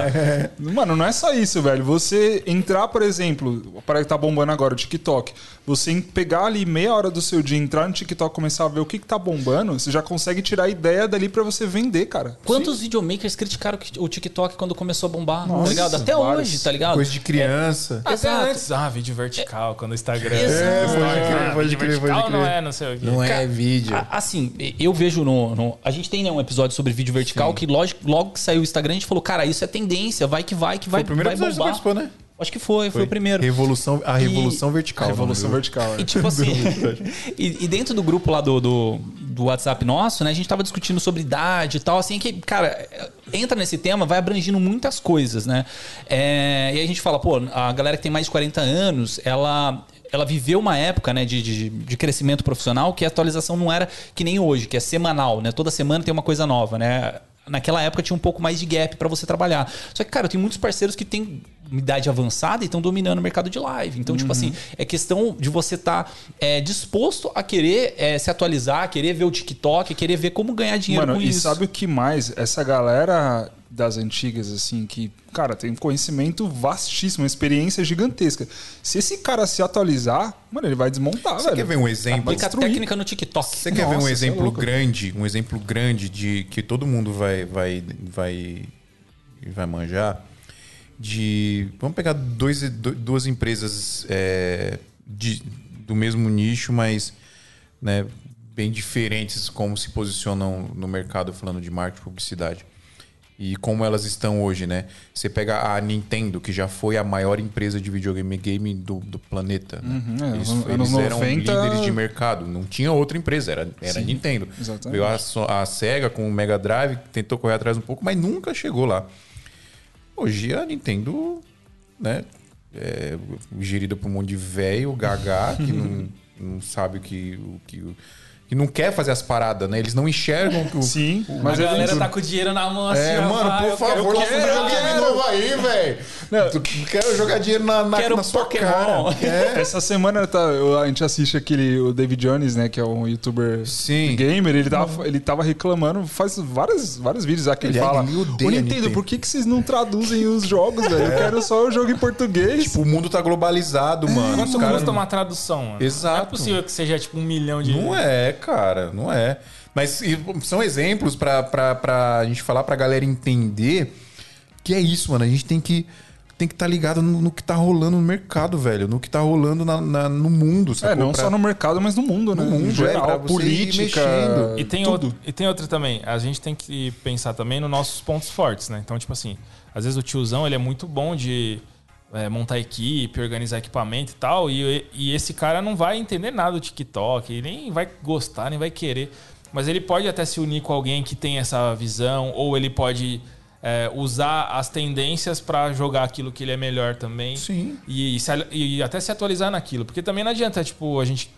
Mano, não é só isso, velho. Você entrar, por exemplo, a parada que tá bombando agora, o TikTok. Você pegar ali meia hora do seu dia, entrar no TikTok, começar a ver o que, que tá bombando, você já consegue tirar a ideia dali pra você vender, cara. Quantos videomakers criticaram o TikTok quando começou a bombar? tá Nossa, ligado? Até vários. hoje, tá ligado? Coisa de criança. Até Exato. antes, ah, vídeo vertical, quando o Instagram. Exato. Ah, É, pode crer, pode crer, não é, não sei o quê. Não é vídeo. A- Assim, eu vejo no, no- A gente tem né, um episódio sobre vídeo vertical que lógico, logo que saiu o Instagram, a gente falou, cara, isso é tendência, vai que vai, que vai, Foi o primeiro vai episódio que você bombar. participou, né? Acho que foi, foi, o primeiro. Revolução, a Revolução Vertical. Revolução não, vertical. E É. tipo assim, e, e dentro do grupo lá do, do, do WhatsApp nosso, né, a gente tava discutindo sobre idade e tal, assim, que, cara, entra nesse tema, vai abrangindo muitas coisas, né? É, e a gente fala, pô, a galera que tem mais de 40 anos, ela. Ela viveu uma época né, de, de, de crescimento profissional que a atualização não era que nem hoje, que é semanal, né? Toda semana tem uma coisa nova, né? Naquela época tinha um pouco mais de gap para você trabalhar. Só que, cara, eu tenho muitos parceiros que têm idade avançada e estão dominando o mercado de live. Então, tipo assim, é questão de você estar disposto a querer é, se atualizar, querer ver o TikTok, querer ver como ganhar dinheiro Mano, com e isso. sabe o que mais? Essa galera das antigas, assim, que, cara, tem conhecimento vastíssimo, uma experiência gigantesca. Se esse cara se atualizar, mano, ele vai desmontar, Você velho. quer ver um exemplo? Aplica técnica no TikTok. Você quer ver um Nossa, exemplo é grande, um exemplo grande de que todo mundo vai vai vai vai manjar de vamos pegar dois, do- duas empresas é, de, do mesmo nicho, mas né, bem diferentes como se posicionam no mercado falando de marketing e publicidade. E como elas estão hoje, né? Você pega a Nintendo, que já foi a maior empresa de videogame game do, do planeta. né? é, eles eles eram 90. líderes de mercado. Não tinha outra empresa, era, era Nintendo. exatamente. Veio a, a SEGA com o Mega Drive, tentou correr atrás um pouco, mas nunca chegou lá. Hoje a Nintendo, né? É gerida por um monte de velho, gaga, que não, não sabe o que, o que. O- que não quer fazer as paradas, né? Eles não enxergam que o. Sim, A mas galera ele tá com o dinheiro na mão assim. É, ó, mano, vai, por quero- favor, eu lança um quero- videogame novo aí, velho. Tu quer jogar dinheiro na, na, Quero na sua Pokémon. cara. É. Essa semana tá, eu- a gente assiste aquele o David Jones, né, que é um youtuber Sim. gamer, ele tava, ele tava reclamando, faz vários, vários vídeos lá que ele, Ele- fala: ele odeia "Ô a Nintendo, Nintendo." por que, que vocês não traduzem os jogos, velho? Eu quero só o jogo em português." Tipo, o mundo tá globalizado, mano. Quanto custa uma tradução? Mano? Exato. Não é possível que seja tipo um milhão de. Não é, cara, não é. Mas são exemplos pra, pra, pra gente falar pra galera entender que é isso, mano. A gente tem que tem que estar ligado no, no que tá rolando no mercado, velho. No que tá rolando na, na- no mundo, É, não Pra- só no mercado, mas no mundo, né? mundo, em é, pra geral, você ir política, mexendo. E tem, tudo. outro, e tem outra também. A gente tem que pensar também nos nossos pontos fortes, né? Então, tipo assim, às vezes o tiozão ele é muito bom de é, montar equipe, organizar equipamento e tal, e, e esse cara não vai entender nada do TikTok, nem vai gostar, nem vai querer. Mas ele pode até se unir com alguém que tem essa visão, ou ele pode é, usar as tendências pra jogar aquilo que ele é melhor também. Sim. E, se al- e até se atualizar naquilo. Porque também não adianta, tipo, a gente,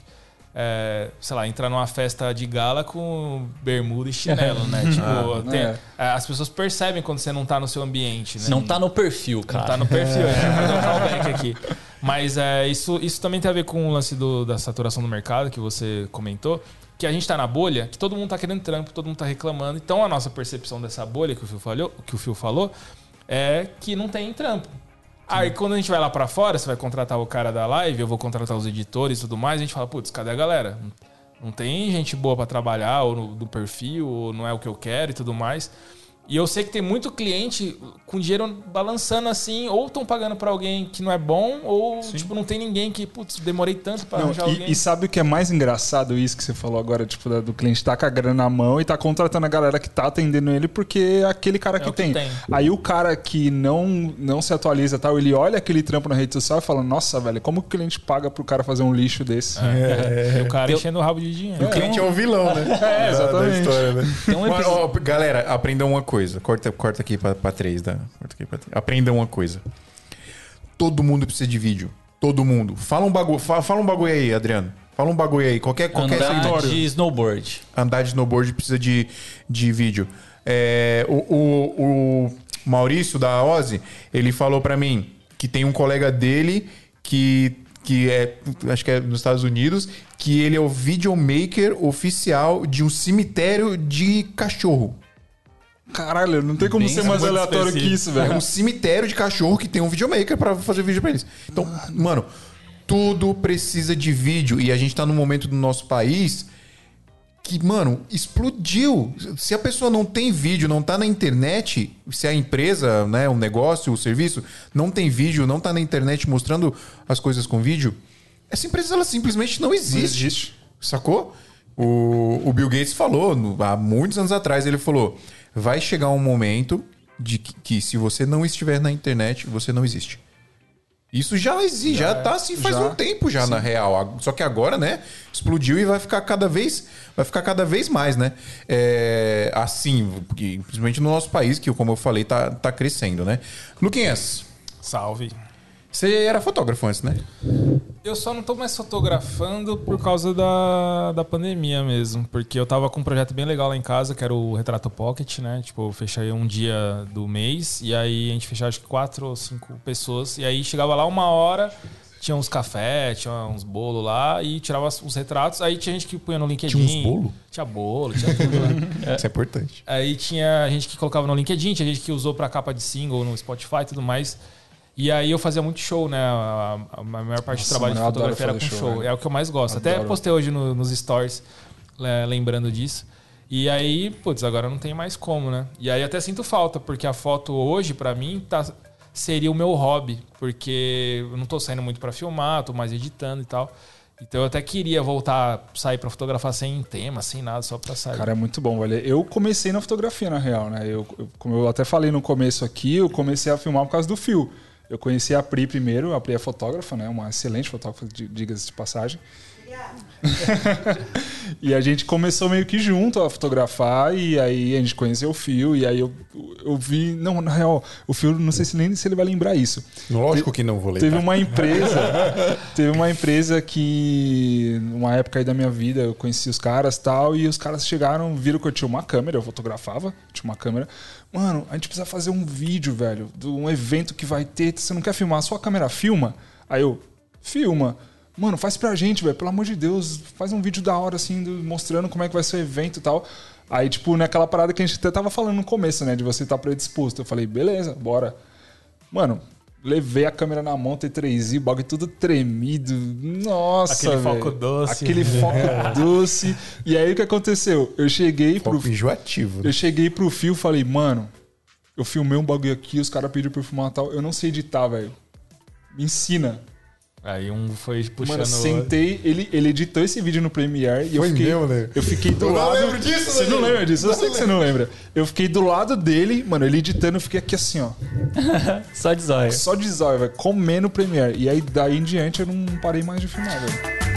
é, sei lá, entrar numa festa de gala com bermuda e chinelo, né? Tipo, tem- é. é, as pessoas percebem quando você não tá no seu ambiente, né? Não tá no perfil, cara. Não tá no perfil, a gente vai dar um callback aqui. Mas é, isso, isso também tem a ver com o lance do- da saturação do mercado que você comentou. Que a gente tá na bolha, que todo mundo tá querendo trampo, todo mundo tá reclamando. Então a nossa percepção dessa bolha que o Phil falou, que o Phil falou é que não tem trampo. Aí quando a gente vai lá pra fora, você vai contratar o cara da live, eu vou contratar os editores e tudo mais, a gente fala, putz, cadê a galera? Não tem gente boa pra trabalhar, ou no, do perfil, ou não é o que eu quero e tudo mais. E eu sei que tem muito cliente com dinheiro balançando assim, ou estão pagando pra alguém que não é bom, ou tipo, não tem ninguém que, putz, demorei tanto pra Não, arranjar e- alguém. e, sabe o que é mais engraçado isso que você falou agora, tipo, da- do cliente tá com a grana na mão e tá contratando a galera que tá atendendo ele porque é aquele cara que, o que tem. tem. Aí o cara que não, não se atualiza e tal, ele olha aquele trampo na rede social e fala, nossa, velho, como que o cliente paga pro cara fazer um lixo desse? E o cara enchendo o rabo de dinheiro. O cliente é o vilão, né? É, exatamente. história, né? Tem um Mas, episódio- ó, galera, aprendam uma coisa. Corta, corta aqui pra, pra três, tá? Corta aqui pra três. Aprendam uma coisa. Todo mundo precisa de vídeo. Todo mundo. Fala um bagulho, fala, fala um bagulho aí, Adriano. Fala um bagulho aí. Qualquer, qualquer Andar segmento. de snowboard. andar de snowboard precisa de, de vídeo. É, o, o- o Maurício da Ozzy, ele falou pra mim que tem um colega dele que que é, acho que é nos Estados Unidos, que ele é o videomaker oficial de um cemitério de cachorro. Caralho, não tem como Bem ser mais muito aleatório que específico. isso, É velho. um cemitério de cachorro que tem um videomaker pra fazer vídeo pra eles. Então, mano, tudo precisa de vídeo e a gente tá num momento do nosso país que, mano, explodiu. Se a pessoa não tem vídeo, não tá na internet, se a empresa, né, o negócio, o serviço, não tem vídeo, não tá na internet mostrando as coisas com vídeo, essa empresa ela simplesmente não existe. Não existe. Sacou? O, o Bill Gates falou, no- há muitos anos atrás, ele falou: vai chegar um momento de que, que se você não estiver na internet, você não existe. Isso já existe, já, tá assim faz Já. um tempo já, na real. Só que agora, né, explodiu e vai ficar cada vez, vai ficar cada vez mais, né? É, assim, porque, principalmente no nosso país, que como eu falei, tá, tá crescendo, né? Luquinhas, Salve. Você era fotógrafo antes, né? Eu só não tô mais fotografando por causa da, da pandemia mesmo. Porque eu tava com um projeto bem legal lá em casa, que era o Retrato Pocket, né? Tipo, eu fechei um dia do mês. E aí a gente fechava acho que quatro ou cinco pessoas. E aí chegava lá uma hora, tinha uns café, tinha uns bolos lá. E tirava os retratos. Aí tinha gente que punha no LinkedIn. Tinha uns bolo? Tinha bolo, tinha tudo lá. Isso é importante. Aí tinha gente que colocava no LinkedIn, tinha gente que usou pra capa de single no Spotify e tudo mais. E aí eu fazia muito show, né? A, a- maior parte Nossa, do trabalho de fotografia era com show. show. É o que eu mais gosto. Até Adoro. postei hoje no- nos stories, lembrando disso. E aí, putz, agora não tem mais como, né? E aí até sinto falta, porque a foto hoje, pra mim, tá, seria o meu hobby. Porque eu não tô saindo muito pra filmar, tô mais editando e tal. Então eu até queria voltar, sair pra fotografar sem tema, sem nada, só pra sair. Cara, é muito bom, velho. Eu comecei na fotografia, na real, né? Eu, eu- como eu até falei no começo aqui, eu comecei a filmar por causa do fio. Eu conheci a Pri primeiro, a Pri é fotógrafa, né? Uma excelente fotógrafa, di- diga-se de passagem. e a gente começou meio que junto a fotografar, e aí a gente conheceu o Fio, e aí eu, eu vi. Não, na real, o Fio, não sei se nem se ele vai lembrar isso. Lógico que não vou tá? Teve uma empresa, teve uma empresa que, numa época aí da minha vida, eu conheci os caras tal, e os caras chegaram, viram que eu tinha uma câmera, eu fotografava, tinha uma câmera. Mano, a gente precisa fazer um vídeo, velho, de um evento que vai ter. Você não quer filmar? Sua câmera filma? Aí eu, filma. Mano, faz pra gente, velho, pelo amor de Deus, faz um vídeo da hora, assim, do- mostrando como é que vai ser o evento e tal. Aí, tipo, naquela parada que a gente até tava falando no começo, né, de você estar predisposto. Eu falei, beleza, bora. Mano, levei a câmera na mão, T3i, o bagulho tudo tremido. Nossa, Aquele velho. foco doce. Aquele foco doce. E aí o que aconteceu? Eu cheguei pro Foco enjoativo. né? eu cheguei pro fio e falei, mano, eu filmei um bagulho aqui, os caras pediram pra eu filmar tal. Eu não sei editar, velho. Me ensina. Aí um foi puxando. Mano, eu sentei, ele, ele editou esse vídeo no Premiere e eu Foi fiquei. mesmo, né? Eu fiquei do Eu não lado. lembro disso, Você não Danilo. lembra disso? Eu sei que você não lembra. Eu fiquei do lado dele, mano, ele editando, eu fiquei aqui assim, ó. Só de zóio. Só de zóio, velho, comendo o Premiere. E aí daí em diante eu não parei mais de filmar, velho.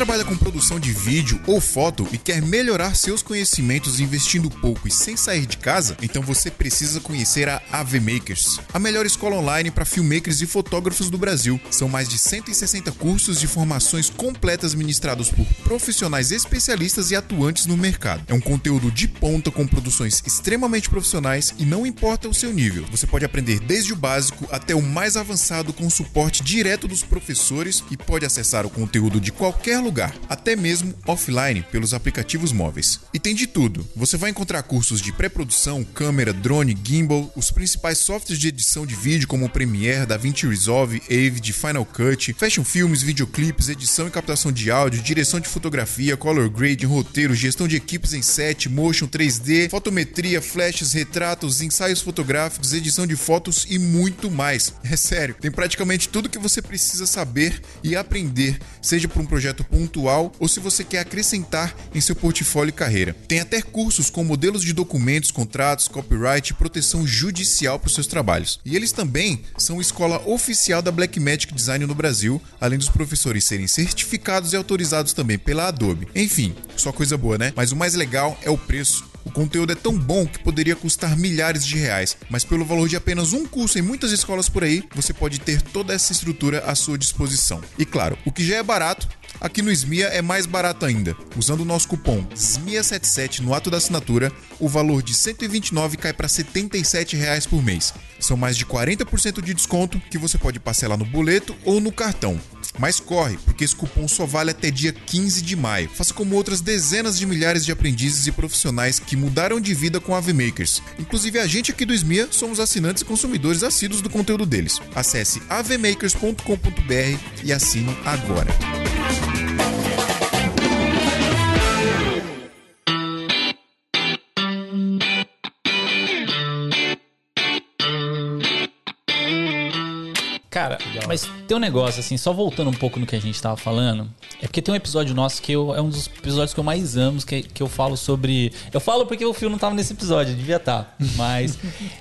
Trabalha com produção de vídeo ou foto e quer melhorar seus conhecimentos investindo pouco e sem sair de casa? Então você precisa conhecer a AV Makers, a melhor escola online para filmmakers e fotógrafos do Brasil. São mais de 160 cursos de formações completas ministrados por profissionais especialistas e atuantes no mercado. É um conteúdo de ponta com produções extremamente profissionais e não importa o seu nível. Você pode aprender desde o básico até o mais avançado com suporte direto dos professores e pode acessar o conteúdo de qualquer lugar, até mesmo offline pelos aplicativos móveis. E tem de tudo. Você vai encontrar cursos de pré-produção, câmera, drone, gimbal, os principais softwares de edição de vídeo como Premiere, DaVinci Resolve, Avid, Final Cut, fashion filmes, videoclipes, edição e captação de áudio, direção de fotografia, color grading, roteiro, gestão de equipes em set, motion 3D, fotometria, flashes, retratos, ensaios fotográficos, edição de fotos e muito mais. É sério, tem praticamente tudo que você precisa saber e aprender, seja para um projeto pontual ou se você quer acrescentar em seu portfólio e carreira. Tem até cursos com modelos de documentos, contratos, copyright e proteção judicial para os seus trabalhos. E eles também são escola oficial da Blackmagic Design no Brasil, além dos professores serem certificados e autorizados também pela Adobe. Enfim, só coisa boa, né? Mas o mais legal é o preço. O conteúdo é tão bom que poderia custar milhares de reais, mas pelo valor de apenas um curso em muitas escolas por aí, você pode ter toda essa estrutura à sua disposição. E claro, o que já é barato, Aqui no SMIA é mais barato ainda. Usando o nosso cupom SMIA77 no ato da assinatura, o valor de R$ 129 cai para 77 reais por mês. São mais de 40% de desconto que você pode parcelar no boleto ou no cartão. Mas corre, porque esse cupom só vale até dia 15 de maio. Faça como outras dezenas de milhares de aprendizes e profissionais que mudaram de vida com a AveMakers. Inclusive a gente aqui do SMIA somos assinantes e consumidores assíduos do conteúdo deles. Acesse avemakers.com.br e assine agora. Thank you. Cara, mas tem um negócio, assim, só voltando um pouco no que a gente tava falando, é porque tem um episódio nosso que eu, é um dos episódios que eu mais amo, que, que eu falo sobre. Eu falo porque o Fio não tava nesse episódio, devia estar. Mas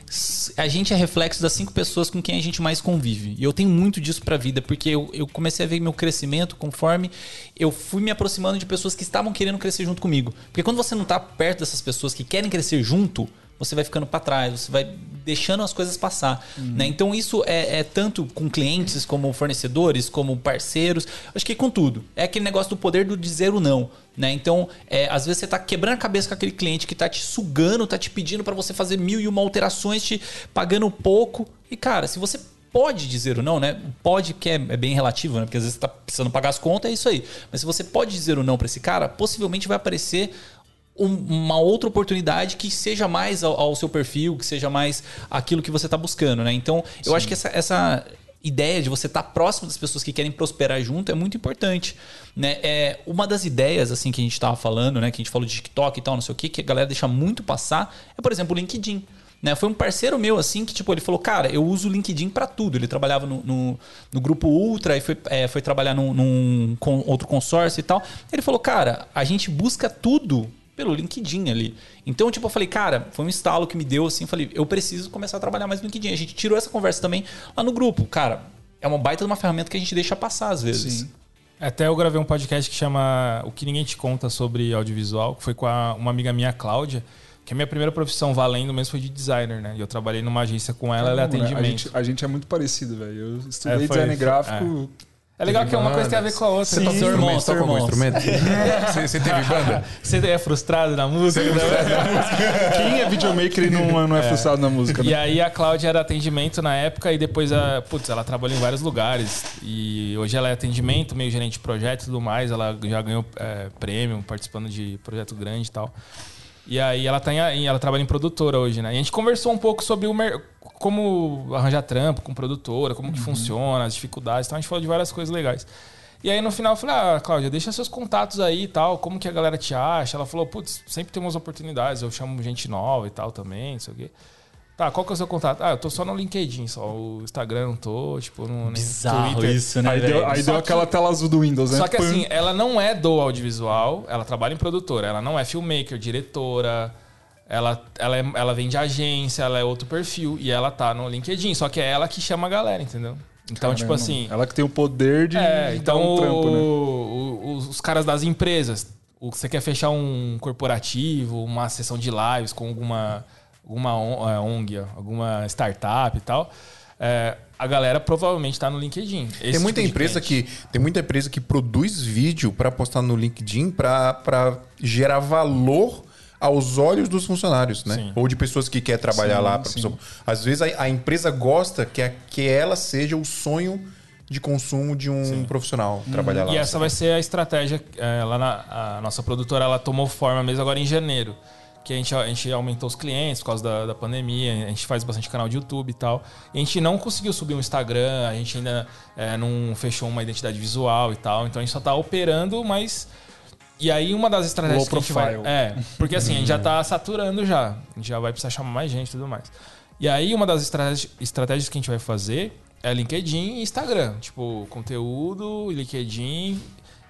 s- a gente é reflexo das cinco pessoas com quem a gente mais convive. E eu tenho muito disso pra vida, porque eu, eu comecei a ver meu crescimento conforme eu fui me aproximando de pessoas que estavam querendo crescer junto comigo. Porque quando você não tá perto dessas pessoas que querem crescer junto, você vai ficando para trás, você vai deixando as coisas passar. Né? Então isso é, é tanto com clientes, como fornecedores, como parceiros, acho que com tudo. É aquele negócio do poder do dizer o não. Né? Então, é, às vezes você tá quebrando a cabeça com aquele cliente que tá te sugando, tá te pedindo para você fazer mil e uma alterações, te pagando pouco. E, cara, se você pode dizer o não, né? Pode que é, é bem relativo, né? Porque às vezes você tá precisando pagar as contas, é isso aí. Mas se você pode dizer o não para esse cara, possivelmente vai aparecer uma outra oportunidade que seja mais ao, ao seu perfil, que seja mais aquilo que você está buscando, né? Então, eu acho que essa, essa ideia de você estar próximo das pessoas que querem prosperar junto é muito importante, né? É uma das ideias assim que a gente estava falando, né? Que a gente falou de TikTok e tal, não sei o que, que a galera deixa muito passar, é por exemplo o LinkedIn. Né? Foi um parceiro meu, assim, que tipo, ele falou, cara, eu uso o LinkedIn para tudo. Ele trabalhava no, no, no grupo Ultra e foi, é, foi trabalhar num, num com outro consórcio e tal. Ele falou, cara, a gente busca tudo pelo LinkedIn ali. Então, tipo, eu falei, cara, foi um estalo que me deu assim, falei, eu preciso começar a trabalhar mais no LinkedIn. A gente tirou essa conversa também lá no grupo. Cara, é uma baita de uma ferramenta que a gente deixa passar às vezes. Sim. Até eu gravei um podcast que chama O que ninguém te conta sobre audiovisual, que foi com a- uma amiga minha, Cláudia, que a minha primeira profissão valendo mesmo foi de designer, né? E eu trabalhei numa agência com ela, ela é Caramba, né? atendimento. A gente, a gente é muito parecido, velho. Eu estudei É, foi- design gráfico. É legal que uma coisa tem a ver com a outra. Sim. Então, Seu irmão, Instrumento, seu irmão. instrumento? Você, você teve banda? Você é frustrado na música? Quem é videomaker e não, não é, frustrado na música, né? E aí a Cláudia era atendimento na época e depois a, putz, ela trabalhou em vários lugares e hoje ela é atendimento, meio gerente de projeto e tudo mais. Ela já ganhou é, prêmio participando de projeto grande e tal. E aí ela tá em, ela trabalha em produtora hoje, né? E a gente conversou um pouco sobre o mer- como arranjar trampo com produtora, como que funciona, as dificuldades. Então a gente falou de várias coisas legais. E aí no final eu falei, ah, Cláudia, deixa seus contatos aí e tal, como que a galera te acha? Ela falou, putz, sempre tem umas oportunidades, eu chamo gente nova e tal também, não sei o quê. Tá, qual que é o seu contato? Ah, eu tô só no LinkedIn, só o Instagram não tô, tipo, no Bizarro Twitter. isso, né, Aí deu, aí deu que- aquela tela azul do Windows, né? Só que assim, ela não é do audiovisual, ela trabalha em produtora, ela não é filmmaker, diretora, ela, ela, é- ela vem de agência, ela é outro perfil e ela tá no LinkedIn, só que é ela que chama a galera, entendeu? Então, tipo Caramba, assim. Ela que tem o poder de É, dar então um trampo, né? o- o- os, os caras das empresas, o, você quer fechar um corporativo, uma sessão de lives com alguma, alguma é, ONG, alguma startup e tal, é, a galera provavelmente está no LinkedIn. Esse Tem muita tipo empresa cliente. que tem muita empresa que produz vídeo para postar no LinkedIn para gerar valor aos olhos dos funcionários, né? Sim. Ou de pessoas que quer trabalhar Sim, lá. sim. Às vezes a, a empresa gosta que, a- que ela seja o sonho de consumo de um profissional trabalhar lá. E essa vai ser a estratégia. é, lá na a nossa produtora ela tomou forma mesmo agora em janeiro. Que a gente, a gente aumentou os clientes por causa da, da pandemia, a gente faz bastante canal de YouTube e tal. E a gente não conseguiu subir um Instagram, a gente ainda é, não fechou uma identidade visual e tal. Então a gente só tá operando, mas. E aí uma das estratégias Low que a gente vai. É, porque assim, a gente já tá saturando já. A gente já vai precisar chamar mais gente e tudo mais. E aí uma das estratégias, estratégias que a gente vai fazer é LinkedIn e Instagram. Tipo, conteúdo, LinkedIn,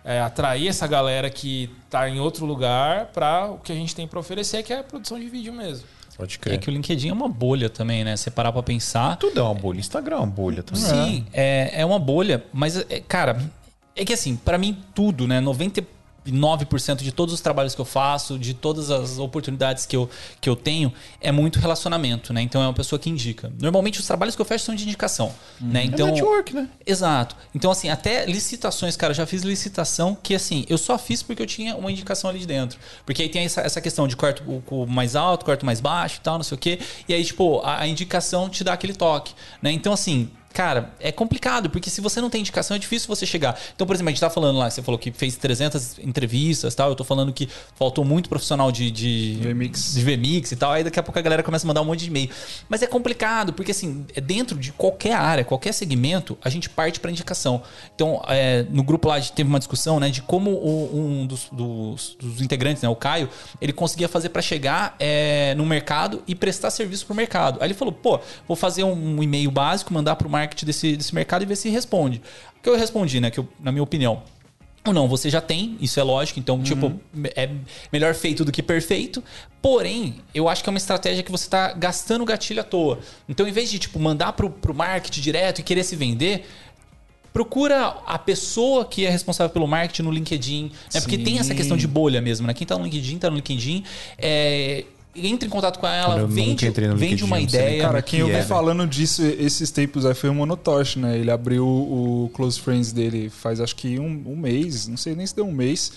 é, atrair essa galera que tá em outro lugar para o que a gente tem para oferecer, que é a produção de vídeo mesmo. Pode É crer. que o LinkedIn é uma bolha também, né? Você parar pra pensar. Tudo é uma bolha. Instagram é uma bolha também. Sim, é, é uma bolha, mas, é, cara, é que assim, pra mim tudo, né? 90 99% de todos os trabalhos que eu faço, de todas as oportunidades que eu, que eu tenho, é muito relacionamento, né? Então é uma pessoa que indica. Normalmente os trabalhos que eu fecho são de indicação, né? Então, network, né? Exato. Então, assim, até licitações, cara, eu já fiz licitação que, assim, eu só fiz porque eu tinha uma indicação ali de dentro. Porque aí tem essa, essa questão de quarto mais alto, quarto mais baixo e tal, não sei o quê. E aí, tipo, a, a indicação te dá aquele toque, né? Então, assim. Cara, é complicado, porque se você não tem indicação, é difícil você chegar. Então, por exemplo, a gente tá falando lá, você falou que fez 300 entrevistas e tal. Eu tô falando que faltou muito profissional de, de VMix. de VMix e tal. Aí daqui a pouco a galera começa a mandar um monte de e-mail. Mas é complicado, porque assim, é dentro de qualquer área, qualquer segmento, a gente parte para indicação. Então, é, no grupo lá a gente teve uma discussão, né, de como o- um dos, dos- dos integrantes, né, o Caio, ele conseguia fazer para chegar é, no mercado e prestar serviço pro mercado. Aí ele falou, pô, vou fazer um e-mail básico, mandar pro marketing desse, desse mercado e ver se responde. O que eu respondi, né, que eu, na minha opinião, ou não, você já tem, isso é lógico, então, tipo, é melhor feito do que perfeito. Porém, eu acho que é uma estratégia que você está gastando gatilho à toa. Então, em vez de, tipo, mandar pro, pro marketing direto e querer se vender, procura a pessoa que é responsável pelo marketing no LinkedIn. Né? Porque tem essa questão de bolha mesmo, né? Quem tá no LinkedIn, tá no LinkedIn. É, entra em contato com ela, vende, vende uma ideia. Cara, que quem eu vi é, né? falando disso esses tempos aí foi o Monotosh, né? Ele abriu o Close Friends dele faz acho que um, um mês, não sei nem se deu um mês.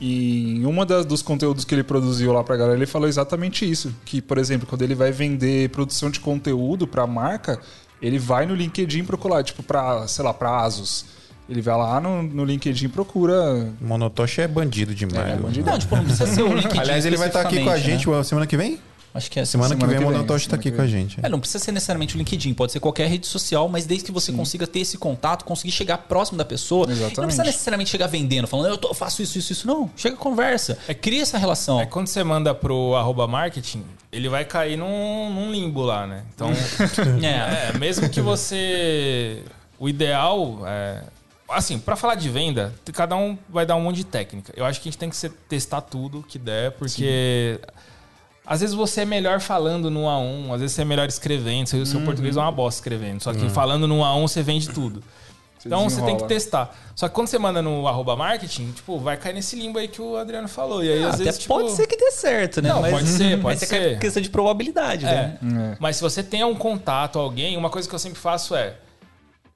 E em uma das, dos conteúdos que ele produziu lá pra galera, ele falou exatamente isso. Que, por exemplo, quando ele vai vender produção de conteúdo pra marca, ele vai no LinkedIn procurar, tipo, pra, sei lá, pra Asus. Ele vai lá no, no LinkedIn e procura. Monotoshi é bandido demais. É, bandido. Não, tipo, não precisa ser o LinkedIn. Aliás, ele vai estar aqui com a gente né? semana que vem? Acho que é Semana, que Semana vem que o vem, Monotoshi tá semana aqui que com a gente. É, não precisa ser necessariamente o LinkedIn, pode ser qualquer rede social, mas desde que você consiga ter esse contato, conseguir chegar próximo da pessoa. E Não Exatamente. precisa necessariamente chegar vendendo, falando, eu tô- faço isso, isso, isso. Não. Chega conversa. É, cria essa relação. É quando você manda pro arroba marketing, ele vai cair num, num limbo lá, né? Então, É. é, mesmo que você. O ideal é. Assim, pra falar de venda, cada um vai dar um monte de técnica. Eu acho que a gente tem que testar tudo que der, porque. Às vezes você é melhor falando no A1, às vezes você é melhor escrevendo. Seu, seu português é uma bosta escrevendo. Só que falando no A1 você vende tudo. então você tem que testar. Só que quando você manda no arroba marketing, tipo, vai cair nesse limbo aí que o Adriano falou. E aí, Ah, às até vezes, tipo, pode ser que dê certo, né? Não, pode ser, pode Mas é ser. questão de probabilidade, né? É. Mas se você tem um contato, alguém, uma coisa que eu sempre faço é.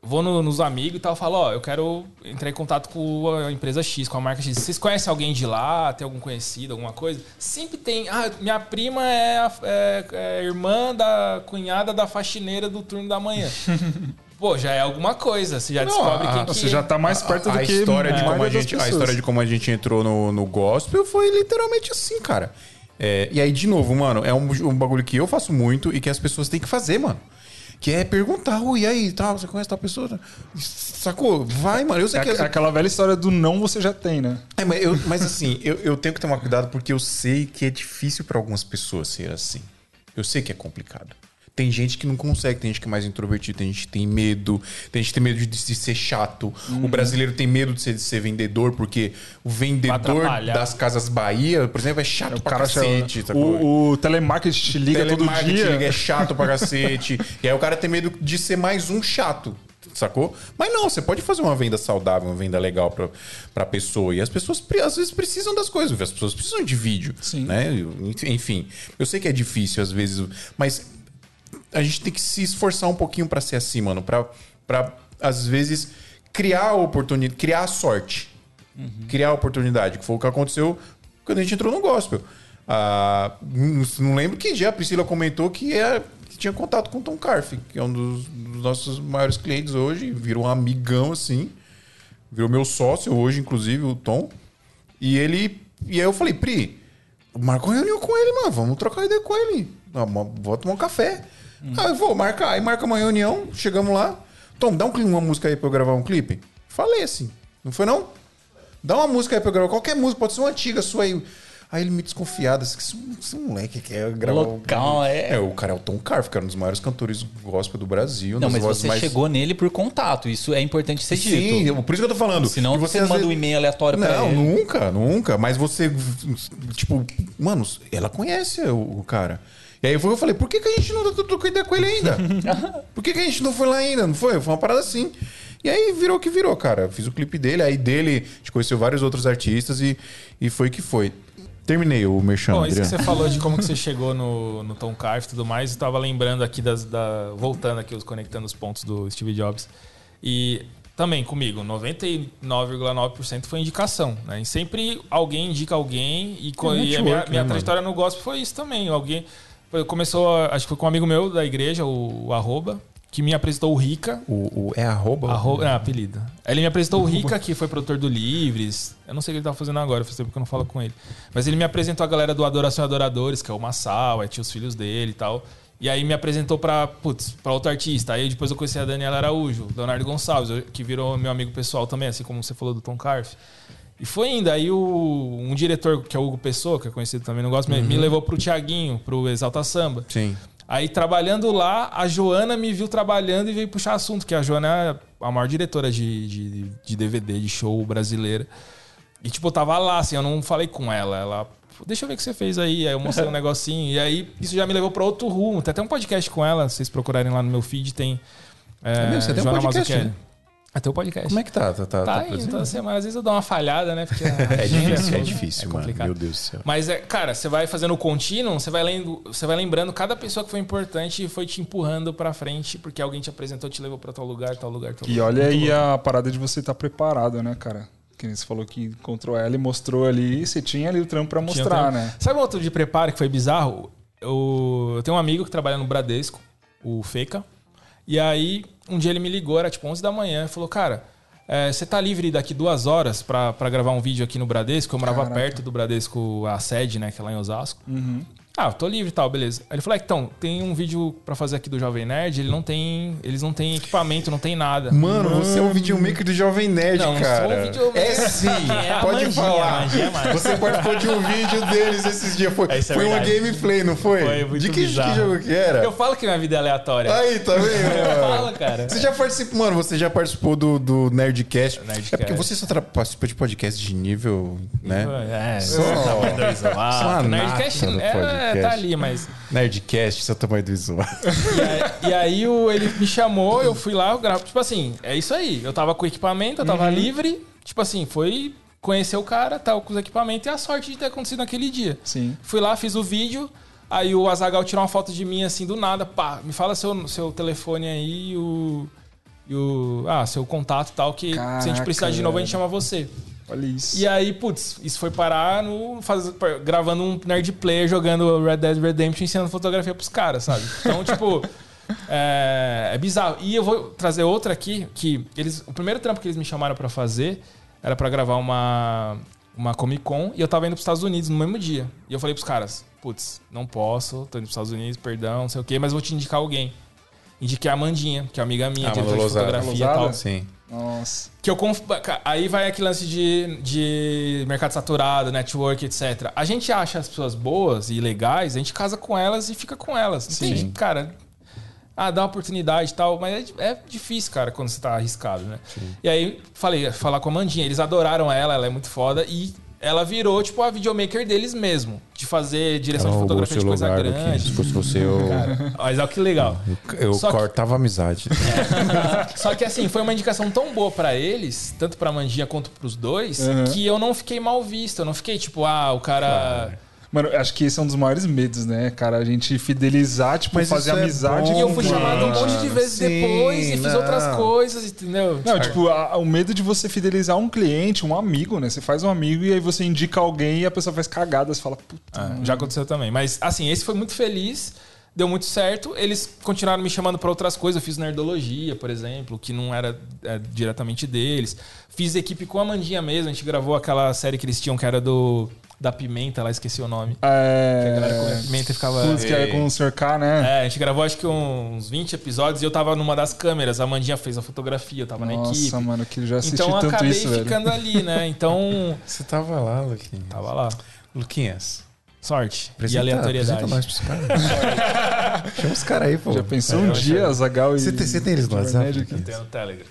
Vou no- nos amigos e tal, falo, ó, eu quero entrar em contato com a empresa X, com a marca X. Vocês conhecem alguém de lá? Tem algum conhecido, alguma coisa? Sempre tem. Ah, minha prima é, a- é- é irmã da cunhada da faxineira do turno da manhã. Pô, já é alguma coisa. Você já descobre a- quem que Você já tá mais perto a, do a que história de a como a gente, a história de como a gente entrou no, no gospel foi literalmente assim, cara. É, e aí, de novo, mano, é um, um bagulho que eu faço muito e que as pessoas têm que fazer, mano. Que é perguntar, ui, e aí, tal, você conhece tal pessoa? Sacou? Vai, mano. Eu sei É, que. aqu- aquela velha história do não você já tem, né? É, mas, eu- mas assim, eu, eu tenho que tomar cuidado porque eu sei que é difícil pra algumas pessoas ser assim. Eu sei que é complicado. Tem gente que não consegue, tem gente que é mais introvertido, tem gente que tem medo, tem gente que tem medo de, de ser chato. O brasileiro tem medo de ser, de ser vendedor, porque o vendedor das Casas Bahia, por exemplo, é chato O pra cara cacete. sacou? o, o telemarketing te liga todo dia. liga, é chato pra cacete. e aí o cara tem medo de ser mais um chato. Sacou? Mas não, você pode fazer uma venda saudável, uma venda legal pra, pra pessoa. E as pessoas às vezes precisam das coisas, as pessoas precisam de vídeo. Sim. Né? Enfim, eu sei que é difícil às vezes, mas a gente tem que se esforçar um pouquinho pra ser assim, mano. Pra, pra às vezes, criar a oportunidade, criar a sorte. Criar a oportunidade, que foi o que aconteceu quando a gente entrou no gospel. Ah, não lembro que dia a Priscila comentou que, é, que tinha contato com o Tom Carf, que é um dos, dos nossos maiores clientes hoje, virou um amigão assim. Virou meu sócio hoje, inclusive, o Tom. E ele. E aí eu falei, Pri, marca uma reunião com ele, mano. Vamos trocar ideia com ele. Vou tomar um café. Ah, eu vou marcar. Aí marca uma reunião, chegamos lá. Tom, dá um clipe, uma música aí pra eu gravar um clipe. Falei assim. Não foi não? Dá uma música aí pra eu gravar. Qualquer música, pode ser uma antiga sua aí. Aí ele me desconfiado, assim, esse, esse moleque quer gravar. um- Local, é. É, o cara é o Tom Carf, que era um dos maiores cantores gospel do Brasil. Não, mas você mais- chegou nele por contato. Isso é importante ser dito. Sim, eu- por isso que eu tô falando. Senão que você às manda vezes- um e-mail aleatório pra Não, ele. nunca, nunca. Mas você, tipo, mano, ela conhece o cara. E aí foi, eu falei, por que, que a gente não trocou ideia com ele ainda? por que, que a gente não foi lá ainda? Não foi? Foi uma parada assim. E aí virou o que virou, cara. Fiz o clipe dele, aí dele a gente conheceu vários outros artistas e, e foi que foi. Terminei o Merchan, Bom, isso que Adriano. você falou de como que você chegou no, no Tom Carf e tudo mais, eu tava lembrando aqui das. Da, voltando aqui, os conectando os pontos do Steve Jobs. E também comigo, 99,9% foi indicação. Né? E sempre alguém indica alguém. E, co- e a minha, minha né, trajetória no gospel foi isso também. Alguém. Começou, acho que foi com um amigo meu da igreja, o, o Arroba, que me apresentou o Rica. O, o- é arroba? Arroba, é, apelido. Ele me apresentou o Rica, que foi produtor do Livres. Eu não sei o que ele tava fazendo agora, faz tempo que eu não falo com ele. Mas ele me apresentou a galera do Adoração e Adoradores, que é o Massal, aí tinha os filhos dele e tal. E aí me apresentou pra, putz, pra outro artista. Aí depois eu conheci a Daniela Araújo, Leonardo Gonçalves, que virou meu amigo pessoal também, assim como você falou do Tom Carf. E foi indo. Aí o, um diretor, que é o Hugo Pessoa, que é conhecido também no gosto, me- me levou pro Tiaguinho, pro Exalta Samba. Sim. Aí, trabalhando lá, a Joana me viu trabalhando e veio puxar assunto, que a Joana é a maior diretora de, de, de DVD, de show brasileira. E, tipo, eu tava lá, assim, eu não falei com ela. Ela, deixa eu ver o que você fez aí. Aí eu mostrei um negocinho. E aí, isso já me levou pra outro rumo. Tem até um podcast com ela, se vocês procurarem lá no meu feed, tem. É, mesmo? Você tem um podcast, né? Até o podcast. Como é que tá? Tá, tá, Tá tá indo toda semana. Às vezes eu dou uma falhada, né? Porque É difícil, é difícil, mano. complicado. Meu Deus do céu. Mas, é, cara, você vai fazendo o contínuo, você vai, lendo, você vai lembrando cada pessoa que foi importante e foi te empurrando pra frente, porque alguém te apresentou, te levou pra tal lugar, tal lugar, tal E lugar. olha Muito aí a parada de você estar preparado, né, cara? Que nem você falou que encontrou ela e mostrou ali, você tinha ali o trampo pra mostrar, tempo. né? Sabe um outro de preparo que foi bizarro? Eu, eu tenho um amigo que trabalha no Bradesco, o Feca. E aí, um dia ele me ligou, era tipo 11 da manhã, e falou: Cara, é, você tá livre daqui duas horas pra, pra gravar um vídeo aqui no Bradesco? Eu morava Caraca. perto do Bradesco, a sede, né, que é lá em Osasco. Uhum. Ah, tô livre e tal, beleza. Aí ele falou: ah, então, tem um vídeo pra fazer aqui do Jovem Nerd, ele não tem, eles não têm equipamento, não tem nada. Mano, você é um videomaker do Jovem Nerd, Não, cara. um. É sim, É pode magia, falar. magia é você participou de um vídeo deles esses dias. Foi, É, é foi uma gameplay, não foi? Foi muito de que, que jogo que era? Eu falo que minha vida é aleatória. Aí, tá vendo? Eu mano? falo, cara. Você já participou, mano, você já participou do, do Nerdcast. Nerdcast. É porque você só participa de podcast de nível, né? É, Só- tamanho do só a isolado. Nerdcast é, tá ali, mas. Nerdcast, seu tamanho do visual. E aí, e aí o- ele me chamou, eu fui lá, eu gravo. Tipo assim, é isso aí. Eu tava com o equipamento, eu tava Uhum. livre. Tipo assim, foi conhecer o cara, tava com os equipamentos e a sorte de ter acontecido naquele dia. Sim. Fui lá, fiz o vídeo. Aí o Azagal tirou uma foto de mim assim do nada. Pá, me fala seu, seu telefone aí e o. E o. Ah, seu contato e tal, que se a gente Caraca, precisar de novo, a gente chama você. Olha isso. E aí, putz, isso foi parar no. Faz, gravando um nerd player jogando Red Dead Redemption ensinando fotografia pros caras, sabe? Então, tipo. É, é bizarro. E eu vou trazer outra aqui, que eles. O primeiro trampo que eles me chamaram pra fazer era pra gravar uma. Uma Comic Con e eu tava indo pros Estados Unidos no mesmo dia. E eu falei pros caras, putz, não posso, tô indo pros Estados Unidos, perdão, não sei o quê, mas vou te indicar alguém. Indiquei a Amandinha, que é amiga minha, Ah, diretora de Amanda Lousada. fotografia e tal. Sim. Nossa. Que eu conf... Aí vai aquele lance de, de mercado saturado, network, etc. A gente acha as pessoas boas e legais, a gente casa com elas e fica com elas. Não tem, Sim. cara. Ah, dá uma oportunidade e tal, mas é, é difícil, cara, quando você tá arriscado, né? E aí falei, falar com a Mandinha, eles adoraram ela, ela é muito foda e ela virou, tipo, a videomaker deles mesmo, de fazer direção de fotografia de coisa grande. Se fosse você, eu, Mas olha que legal. eu Só que- cortava a amizade. Só que assim, foi uma indicação tão boa pra eles, tanto pra Mandinha quanto pros dois, Uhum. que eu não fiquei mal visto. Eu não fiquei tipo, ah, o cara. Mano, acho que esse é um dos maiores medos, né, cara? A gente fidelizar, tipo, Mas fazer é amizade. bom, E eu fui chamado um monte de vezes sim, depois e fiz não. outras coisas, entendeu? Não, tipo, a- o medo de você fidelizar um cliente, um amigo, né? Você faz um amigo e aí você indica alguém e a pessoa faz cagada. Você fala, puta. Ah, já aconteceu também. Mas assim, esse foi muito feliz. Deu muito certo. Eles continuaram me chamando pra outras coisas. Eu fiz Nerdologia, por exemplo, que não era é, diretamente deles. Fiz equipe com a Mandinha mesmo. A gente gravou aquela série que eles tinham que era do da Pimenta, lá esqueci o nome. Que a galera comia É. pimenta e ficava. Que é com o Sr. K, né? É, a gente gravou acho que uns 20 episódios e eu tava numa das câmeras. A Mandinha fez a fotografia, eu tava na equipe. Nossa, mano, que eu já assisti Então eu tanto acabei isso, velho. ficando ali, né? Então, Você tava lá, Luquinhas. tava lá. Luquinhas. Sorte. e apresenta- aleatoriedade. apresenta nós pros caras. Chama os caras aí, pô. Já pensou É, um eu dia, Zagal e. Você tem, você tem eles no WhatsApp? Eu tenho no Telegram.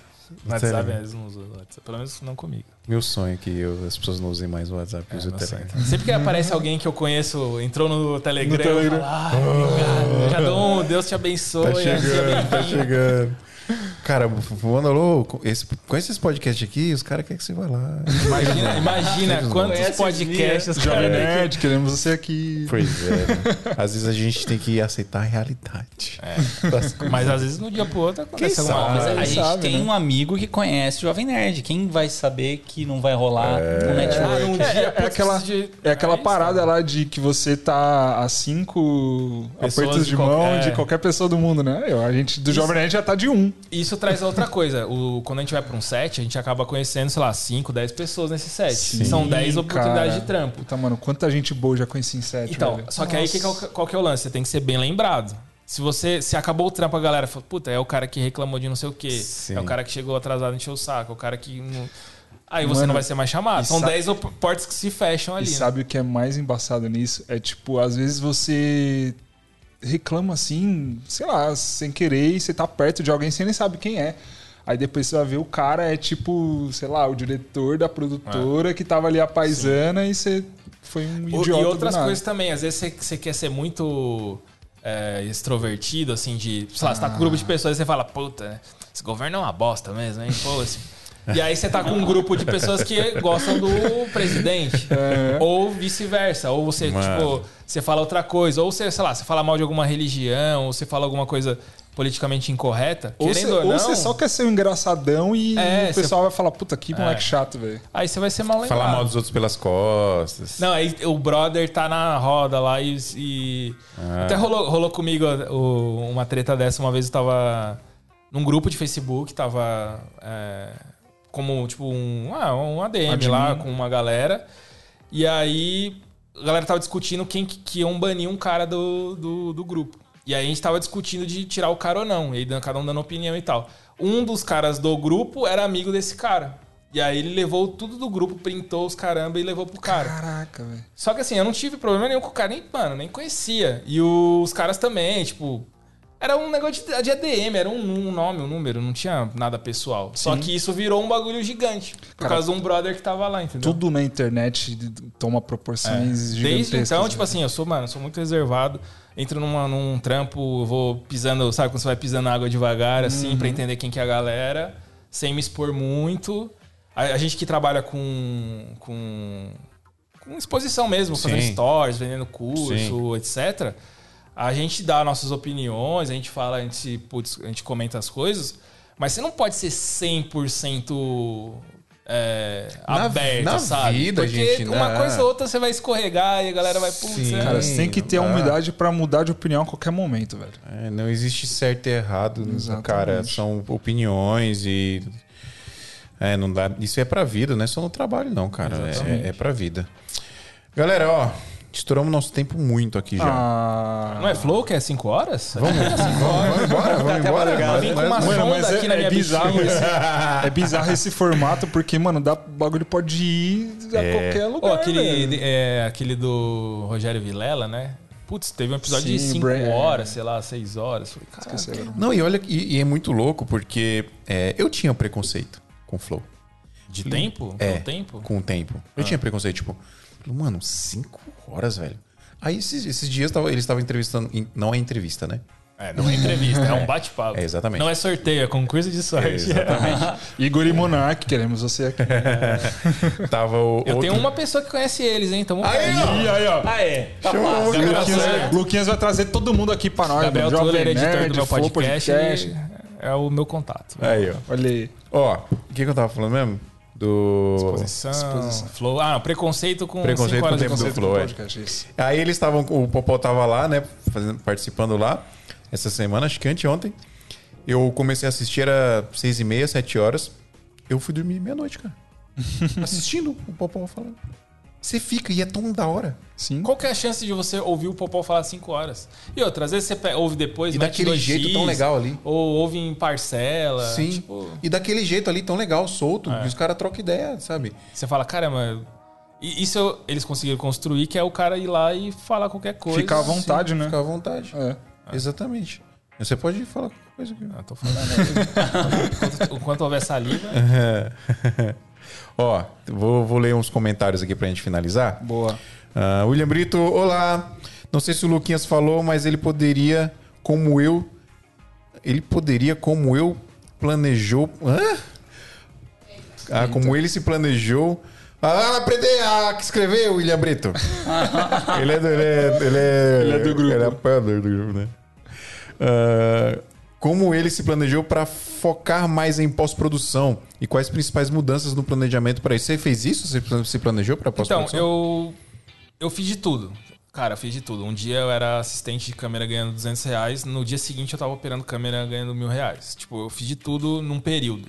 No WhatsApp, Telegram. eles não usam o WhatsApp. Pelo menos não comigo. Meu sonho é que eu- as pessoas não usem mais o WhatsApp e É, usem o. Telegram. Sempre que aparece alguém que eu conheço, entrou no Telegram, No Telegram. eu falo, ah, obrigado. Eu já dou um Deus te abençoe. Tá seja chegando, tá bem-vindo." chegando. Cara, manda louco. Esse, conhece esse podcast aqui, os caras querem que você vá lá. Imagina, imagina quantos podcasts Jovem Nerd, queremos você aqui. Pois é. né? Às vezes a gente tem que aceitar a realidade. Coisas. Mas às vezes no dia pro outro acontece Quem alguma sabe? coisa. Mas a gente sabe, tem né? um amigo que conhece o Jovem Nerd. Quem vai saber que não vai rolar no network? num É, dia, é aquela, de- é aquela aí, parada lá de que você tá a cinco Pessoas apertos de de mão qualquer- de qualquer pessoa do mundo, né? Eu, a gente do Jovem Nerd já tá de um. Isso traz outra coisa. O, quando a gente vai pra um set, a gente acaba conhecendo, sei lá, 5, 10 pessoas nesse set. São 10 oportunidades de trampo. Puta, mano, quanta gente boa eu já conheci em set, Então, velho. só que aí que é o- qual que é o lance? Você tem que ser bem lembrado. Se você se acabou o trampo, a galera fala, puta, é o cara que reclamou de não sei o quê. Sim. É o cara que chegou atrasado e encheu o saco. É o cara que. não- Aí você Mano, não vai ser mais chamado. e São sa- 10 op- portas que se fecham E ali. né? sabe o que é mais embaçado nisso? É tipo, às vezes você reclama assim, sei lá, sem querer, e você tá perto de alguém, você nem sabe quem é. Aí depois você vai ver o cara é tipo, sei lá, o diretor da produtora que tava ali a paisana e você foi um idiota. E outras coisas também. Às vezes você, você quer ser muito é, extrovertido, assim, de. Sei lá, você tá com um grupo de pessoas e você fala, puta, esse governo é uma bosta mesmo, hein? Pô, esse- E aí você tá com um grupo de pessoas que gostam do presidente. Ou vice-versa. Ou você, Mano. tipo, você fala outra coisa. Ou você, sei lá, você fala mal de alguma religião, ou você fala alguma coisa politicamente incorreta. Ou querendo você, ou ou não, você só quer ser um engraçadão e É, o pessoal vai falar, puta, que moleque chato, velho. aí você vai ser mal lembrado. Falar mal dos outros pelas costas. Não, aí o brother tá na roda lá e. e- Até rolou, rolou comigo o- uma treta dessa. Uma vez eu tava num grupo de Facebook, tava é, como tipo um, ah, um ADM Admin. lá com uma galera. E aí a galera tava discutindo quem que, iam banir um cara do, do, do grupo. E aí a gente tava discutindo de tirar o cara ou não. E aí cada um dando opinião e tal. Um dos caras do grupo era amigo desse cara. E aí ele levou tudo do grupo, printou os caramba e levou pro cara. Caraca, velho. Só que assim, eu não tive problema nenhum com o cara, nem, mano, nem conhecia. E os caras também, tipo. Era um negócio de, de ADM, era um, um nome, um número, não tinha nada pessoal. Só que isso virou um bagulho gigante. Por Cara, causa de um brother que tava lá, entendeu? Tudo na internet toma proporções gigantescas. Desde então, tipo né? assim, eu sou, mano, eu sou muito reservado. Entro numa, num trampo, vou pisando, sabe quando você vai pisando na água devagar, assim, pra entender quem que é a galera, sem me expor muito. A, a gente que trabalha com, com, com exposição mesmo, fazendo Sim. stories, vendendo curso, etc. A gente dá nossas opiniões, a gente fala, a gente, putz, a gente comenta as coisas, mas você não pode ser 100% é, Na- aberto, na sabe? vida, Porque gente, uma né? coisa ou outra você vai escorregar e a galera vai, putz, Sim. é. Cara, você tem que ter a humildade pra mudar de opinião a qualquer momento, velho. É, não existe certo e errado, Exatamente. cara. São opiniões e. É, não dá. Isso é pra vida, não é só no trabalho, não, cara. É, é pra vida. Galera, ó, estouramos nosso tempo muito aqui já. Ah, Não é flow que é 5 horas? Vamos, vamos embora, vamos embora. Vim com uma Mano, mas aqui é, na é minha bizarro bexiga. esse, é bizarro esse formato, porque, mano, dá, o bagulho pode ir a qualquer Ô, lugar. aquele, é, aquele do Rogério Vilela, né? Putz, teve um episódio de Sim, 5 Brain- horas, sei lá, 6 horas. Falei, cara. Não, e olha, e, e é muito louco porque é, eu tinha preconceito com o Flow. de tempo? É, Pelo tempo? com o tempo. Eu tinha preconceito, tipo, mano, cinco horas, velho. Aí esses, esses dias tava- eles estavam entrevistando. em- Não é entrevista, né? É, não é entrevista, é um bate-papo. É, exatamente. Não é sorteio, é concurso de sorte. exatamente. Igor e Monark, queremos você aqui. Tava o. Eu tenho outro- uma pessoa que conhece eles, hein? Tamo Aí, ó. Aí, ó. Ah, é. Tá Chama o. Luquinhas, Luquinhas vai trazer todo mundo aqui pra nós. Gabriel. Tuller, Jovem editor Nerd, do meu podcast, Podcast. é o meu contato. Aí, ó. Olha aí. Ó, o que, que eu tava falando mesmo? Do. Exposição, flow. Ah, preconceito com Preconceito com de tempo do. Flow, é. Podcast, isso. Aí eles estavam. O Popó tava lá, né? Fazendo, participando lá. Essa semana, acho que anteontem. Eu comecei a assistir, era seis e meia, sete horas. Eu fui dormir meia-noite, cara. Assistindo o Popó falando. Você fica e é tão da hora. Sim. Qual que é a chance de você ouvir o Popó falar 5 horas? E outra, às vezes você ouve depois, E daquele 2x, jeito tão legal ali. Ou ouve em parcela. Sim. Tipo, E daquele jeito ali tão legal, solto. É. que os caras trocam ideia, sabe? você fala, caramba. E isso eles conseguiram construir, que é o cara ir lá e falar qualquer coisa. Ficar à vontade, né? Fica à vontade. É. Exatamente. Você pode falar qualquer coisa aqui. Ah, tô falando. enquanto, enquanto houver saliva. Ó, vou, vou ler uns comentários aqui pra gente finalizar. Boa. Ah, William Brito, olá. Não sei se o Luquinhas falou, mas ele poderia, como eu. Ele poderia, como eu, planejou. Hã? Ah, como ele se planejou. Ah, aprender a escrever, William Brito. ele, é do, ele, é, ele, é, Ele é do grupo. Ele é apoiador do grupo, né? Ah, como ele se planejou para focar mais em pós-produção e quais principais mudanças no planejamento para isso? Você fez isso? Você se planejou para Então, pós-produção? eu, eu fiz de tudo. Cara, eu fiz de tudo. Um dia eu era assistente de câmera ganhando 200 reais. No dia seguinte eu tava operando câmera ganhando mil reais. Tipo, eu fiz de tudo num período.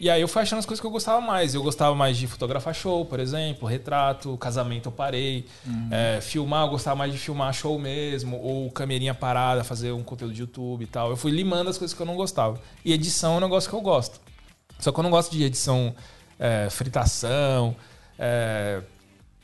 E aí eu fui achando as coisas que eu gostava mais. Eu gostava mais de fotografar show, por exemplo, retrato, casamento eu parei. É, filmar, eu gostava mais de filmar show mesmo. Ou camerinha parada, fazer um conteúdo de YouTube e tal. Eu fui limando as coisas que eu não gostava. E edição é um negócio que eu gosto. Só que eu não gosto de edição, é, fritação, é,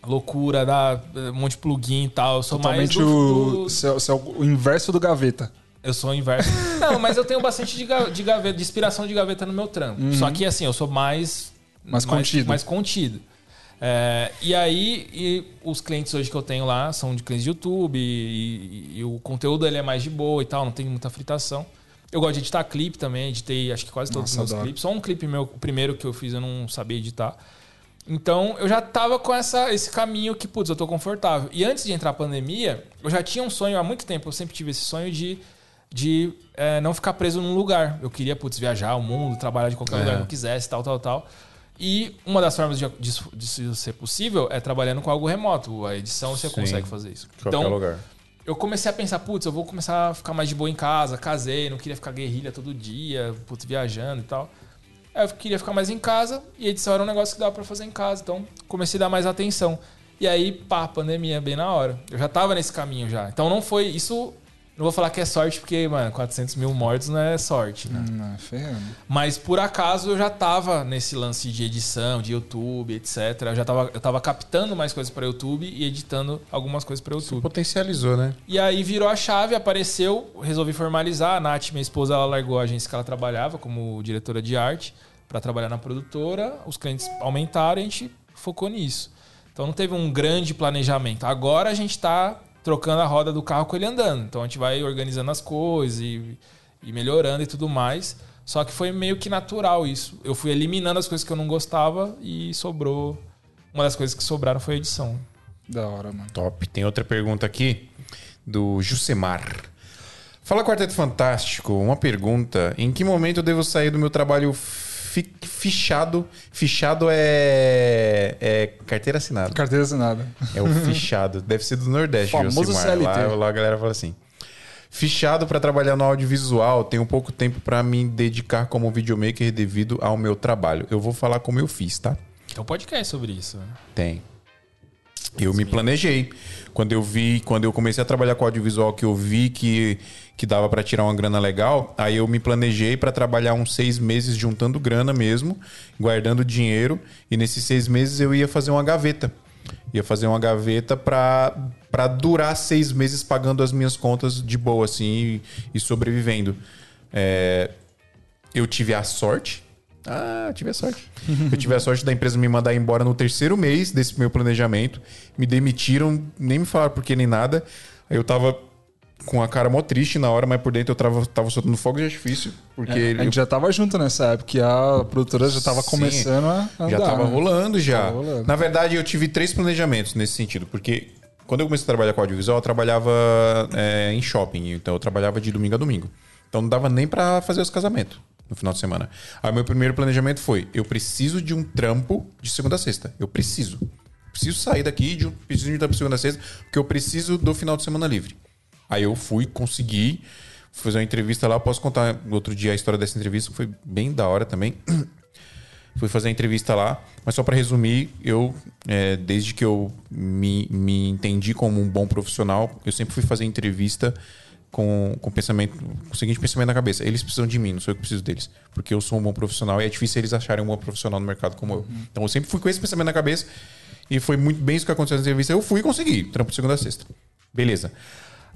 loucura, dar um monte de plugin e tal. Eu sou mais Totalmente do, o, você é- o inverso do gaveta. Eu sou o inverso. Não, mas eu tenho bastante de, ga- de gaveta, de inspiração de gaveta no meu trampo. Só que assim, eu sou mais. Mais contido. Mais contido. É, e aí, e os clientes hoje que eu tenho lá são de clientes de YouTube e, e- e o conteúdo ele é mais de boa e tal, não tem muita fritação. Eu gosto de editar clipe também, editei acho que quase todos Nossa, os meus adoro. clipes. Só um clipe meu, o primeiro que eu fiz eu não sabia editar. Então eu já tava com essa, esse caminho que, putz, eu tô confortável. E antes de entrar a pandemia, eu já tinha um sonho há muito tempo, eu sempre tive esse sonho de, de é, não ficar preso num lugar. Eu queria, putz, viajar o mundo, trabalhar de qualquer lugar que eu quisesse, tal, tal, tal. E uma das formas de, disso, disso ser possível é trabalhando com algo remoto. A edição você Sim. consegue fazer isso. Qualquer Então, lugar. eu comecei a pensar, putz, eu vou começar a ficar mais de boa em casa, casei, não queria ficar guerrilha todo dia, putz, viajando e tal. Aí eu queria ficar mais em casa e edição era um negócio que dava pra fazer em casa, então comecei a dar mais atenção. E aí, pá, pandemia, bem na hora. Eu já tava nesse caminho já. Então não foi. Isso. Não vou falar que é sorte, porque, mano, 400 mil mortos não é sorte, né? Não, ferrando. Mas por acaso eu já tava nesse lance de edição, de YouTube, etc. Eu já tava, eu tava captando mais coisas pra YouTube e editando algumas coisas pra YouTube. Potencializou, né? E aí virou a chave, apareceu, resolvi formalizar. A Nath, minha esposa, ela largou a agência que ela trabalhava como diretora de arte para trabalhar na produtora. Os clientes aumentaram e a gente focou nisso. Então não teve um grande planejamento. Agora a gente está trocando a roda do carro com ele andando. Então a gente vai organizando as coisas e, e melhorando e tudo mais. Só que foi meio que natural isso. Eu fui eliminando as coisas que eu não gostava e sobrou. Uma das coisas que sobraram foi a edição. Da hora, mano. Top. Tem outra pergunta aqui do Jusemar. Fala Quarteto Fantástico, uma pergunta. Em que momento eu devo sair do meu trabalho fichado? Fichado é, é carteira assinada. Carteira assinada. É o fichado. Deve ser do Nordeste, Famoso Josimar. CLT. Lá, lá a galera fala assim. Fichado para trabalhar no audiovisual, tenho pouco tempo para me dedicar como videomaker devido ao meu trabalho. Eu vou falar como eu fiz, tá? Tem um podcast sobre isso. né? Tem. Eu me planejei. Quando eu vi, quando eu comecei a trabalhar com audiovisual, que eu vi que, que dava pra tirar uma grana legal, aí eu me planejei pra trabalhar uns seis meses juntando grana mesmo, guardando dinheiro, e nesses seis meses eu ia fazer uma gaveta. Ia fazer uma gaveta pra, pra durar seis meses pagando as minhas contas de boa, assim, e, e sobrevivendo. É, eu tive a sorte. Ah, tive a sorte. eu tive a sorte da empresa me mandar embora no terceiro mês desse meu planejamento. Me demitiram, nem me falaram por que nem nada. Aí eu tava com a cara mó triste na hora, mas por dentro eu tava, tava soltando fogo de artifício. Porque A eu gente já tava junto nessa época e a produtora já tava Sim, começando a andar. já tava né? rolando já. Tava rolando. Na verdade, eu tive três planejamentos nesse sentido, porque quando eu comecei a trabalhar com audiovisual, eu trabalhava é, em shopping, então eu trabalhava de domingo a domingo. Então não dava nem pra fazer os casamentos no final de semana. Aí meu primeiro planejamento foi: eu preciso de um trampo de segunda a sexta. Eu preciso. Preciso sair daqui, de um, preciso de um trampo de segunda a sexta, porque eu preciso do final de semana livre. Aí eu fui, consegui, fazer uma entrevista lá. Posso contar outro dia a história dessa entrevista, que foi bem da hora também. Fui fazer a entrevista lá, mas só para resumir, eu, é, desde que eu me, me entendi como um bom profissional, eu sempre fui fazer entrevista com, com, pensamento, com o seguinte pensamento na cabeça: eles precisam de mim, não sou eu que preciso deles, porque eu sou um bom profissional e é difícil eles acharem um bom profissional no mercado como eu. Então eu sempre fui com esse pensamento na cabeça e foi muito bem isso que aconteceu na entrevista. Eu fui e consegui, trampo de segunda a sexta. Beleza.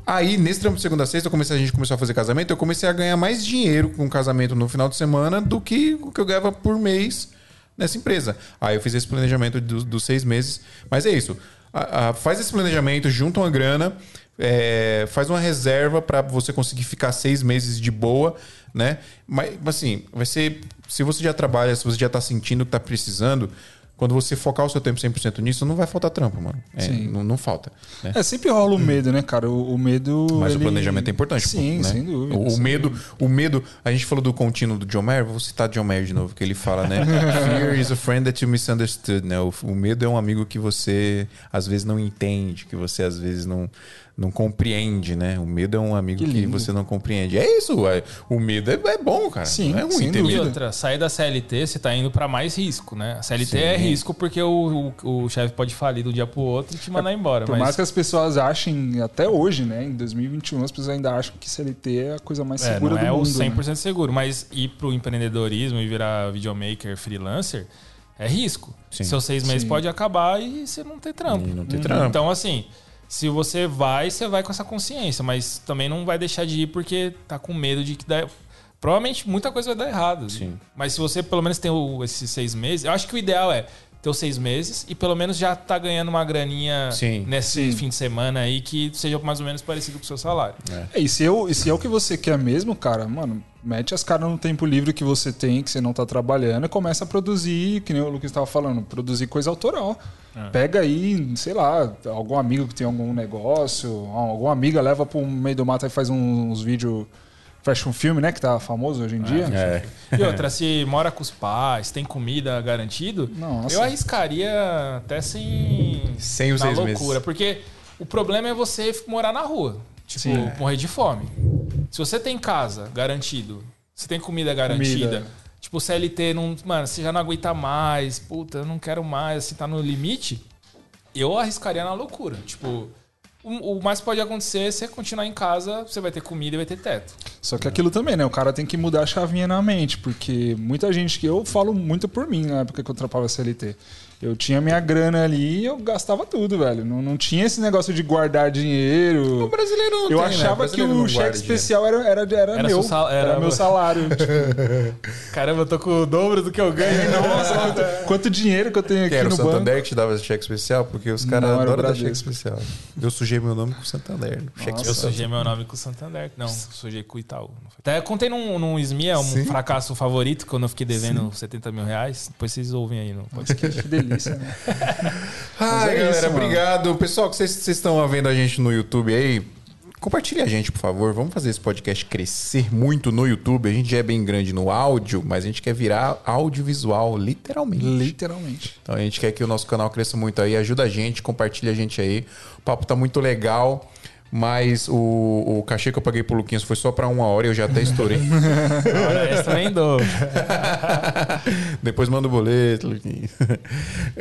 Aí, nesse trampo de segunda a sexta, comecei, a gente começou a fazer casamento, eu comecei a ganhar mais dinheiro com casamento no final de semana do que o que eu ganhava por mês nessa empresa. Aí eu fiz esse planejamento dos, dos seis meses. Mas é isso. A- a- faz esse planejamento, junta uma grana, é, faz uma reserva para você conseguir ficar seis meses de boa, né? Mas, assim, vai ser. Se você já trabalha, se você já tá sentindo que tá precisando, quando você focar o seu tempo 100% nisso, não vai faltar trampo, mano. É, Sim. não, não falta. né? É, sempre rola o medo, né, cara? O, o medo. Mas ele- o planejamento é importante. pô, Sim, né? sem dúvida. O, o sem medo, dúvida. o medo. A gente falou do contínuo do John Mayer, vou citar John Mayer de novo, que ele fala, né? Fear is a friend that you misunderstood, né? O, o medo é um amigo que você às vezes não entende, que você às vezes não, não compreende, né? O medo é um amigo Que que, você não compreende. É isso, é- o medo é, é bom, cara. Sim, não é ruim ter E medo. outra, sair da CLT, você tá indo pra mais risco, né? A CLT Sim. é risco porque o, o, o chefe pode falir de um dia pro outro e te mandar embora. Por mas mais que as pessoas achem, até hoje, né? Em 2021, as pessoas ainda acham que CLT é a coisa mais é, segura não do é o mundo. 100% né? seguro. Mas ir pro empreendedorismo e virar videomaker, freelancer, é risco. Sim. Seus seis meses Sim. pode acabar e você não ter trampo. E não ter trampo. Então, assim, se você vai, você vai com essa consciência, mas também não vai deixar de ir porque tá com medo de que dá. Provavelmente muita coisa vai dar errado. Sim. Mas se você pelo menos tem o- esses seis meses, eu acho que o ideal é ter os seis meses e pelo menos já tá ganhando uma graninha Sim. nesse Sim. fim de semana aí que seja mais ou menos parecido com o seu salário. É, e, se eu, e se é o que você quer mesmo, cara, mano, mete as caras no tempo livre que você tem, que você não tá trabalhando, e começa a produzir, que nem o Lucas estava falando, produzir coisa autoral. Pega aí, sei lá, algum amigo que tem algum negócio, alguma amiga leva pro meio do mato e faz uns vídeos. Fecha um filme, né? Que tá famoso hoje em dia. É. E outra, se mora com os pais, tem comida garantido, Nossa. eu arriscaria até sem. Sem os na seis loucura. meses. Porque o problema é você morar na rua. Tipo, Sim. morrer de fome. Se você tem casa garantido, você tem comida garantida. Comida. Tipo, CLT, não, mano, você já não aguenta mais, puta, eu não quero mais, assim, tá no limite. Eu arriscaria na loucura. Tipo, o, mais pode acontecer é você continuar em casa, você vai ter comida e vai ter teto. Só que aquilo também, né? O cara tem que mudar a chavinha na mente, porque muita gente que eu falo muito por mim na época que eu trampava CLT. Eu tinha minha grana ali e eu gastava tudo, velho. Não, não tinha esse negócio de guardar dinheiro. O brasileiro não Eu tem, né? achava brasileiro que o cheque especial era, era, era, Era meu. sal- era, era- meu salário. Tipo, Caramba, eu tô com o dobro do que eu ganho. nossa, quanto, quanto dinheiro que eu tenho Que aqui era o no Santander banco. que te dava cheque especial? Porque os caras o adoram dar cheque especial. Eu sujei meu nome com o Santander. Cheque Nossa. Eu sujei meu nome com o Santander. Não, sujei com o Itaú. Até contei num, num SMIA, um Sim. fracasso favorito, quando eu fiquei devendo 70 mil reais. Depois vocês ouvem aí no podcast. Que delícia, né? Ai, é galera, isso, obrigado. Pessoal, que vocês vocês estão vendo a gente no YouTube aí, compartilhe a gente, por favor. Vamos fazer esse podcast crescer muito no YouTube. A gente já é bem grande no áudio, mas a gente quer virar audiovisual, literalmente. Literalmente. Então a gente quer que o nosso canal cresça muito aí. Ajuda a gente, compartilha a gente aí. O papo tá muito legal. Mas o, o cachê que eu paguei pro Luquinhas foi só pra uma hora e eu já até estourei. Hora extra nem dou. Depois manda o boleto, Luquinhas.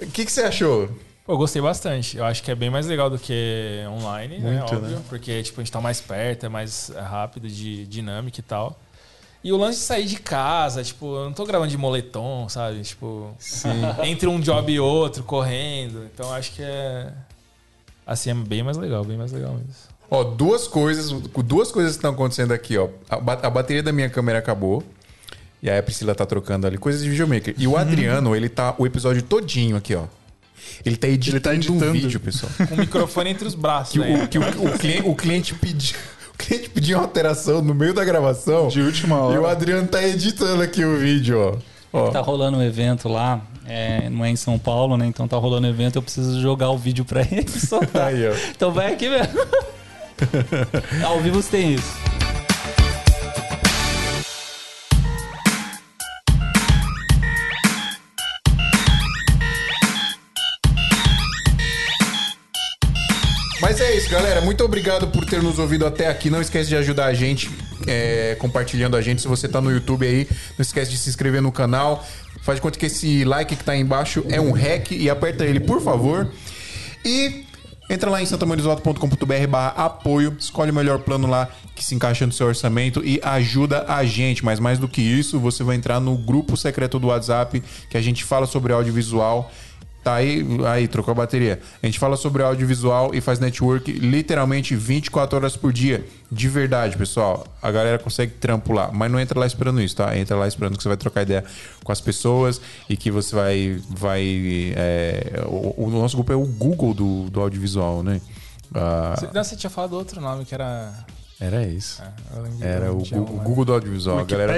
O que, que você achou? Pô, eu gostei bastante. Eu acho que é bem mais legal do que online, né? Muito, Óbvio. né? Porque, tipo, a gente tá mais perto, é mais é, rápido, de dinâmica e tal. E o lance de sair de casa, tipo, eu não tô gravando de moletom, sabe? Tipo, entre um job e outro, correndo. Então acho que é. Assim, é bem mais legal, bem mais legal mesmo. Ó, duas coisas, duas coisas que estão acontecendo aqui, ó. A, a bateria da minha câmera acabou. E aí a Priscila tá trocando ali coisas de videomaker. E o Adriano, ele tá o episódio todinho aqui, ó. Ele tá editando, Ele tá um editando. vídeo, pessoal. Com o microfone entre os braços, Que, né? o, que o, o cliente, o cliente pediu. O cliente pediu uma alteração no meio da gravação. De última hora. E o Adriano tá editando aqui o vídeo, ó. ó. Tá rolando um evento lá, é, não é em São Paulo, né? Então tá rolando um evento, eu preciso jogar o vídeo pra ele soltar. Aí, ó. Então vai aqui mesmo. Ao vivo tem isso. Mas é isso, galera. Muito obrigado por ter nos ouvido até aqui. Não esquece de ajudar a gente é, compartilhando a gente. Se você tá no YouTube aí, não esquece de se inscrever no canal. Faz de conta que esse like que tá aí embaixo é um hack e aperta ele, por favor. E entra lá em santamanizoto.com.br barra apoio. Escolhe o melhor plano lá que se encaixa no seu orçamento e ajuda a gente. Mas mais do que isso, você vai entrar no grupo secreto do WhatsApp que a gente fala sobre audiovisual. Tá aí, aí, trocou a bateria. A gente fala sobre audiovisual e faz network literalmente 24 horas por dia. De verdade, pessoal. A galera consegue trampo lá, mas não entra lá esperando isso, tá? Entra lá esperando que você vai trocar ideia com as pessoas e que você vai. vai é, o, o nosso grupo é o Google do, do audiovisual, né? Ah, Você, não, você tinha falado outro nome que era. era isso. de- Era o Google, o Google do audiovisual. A galera,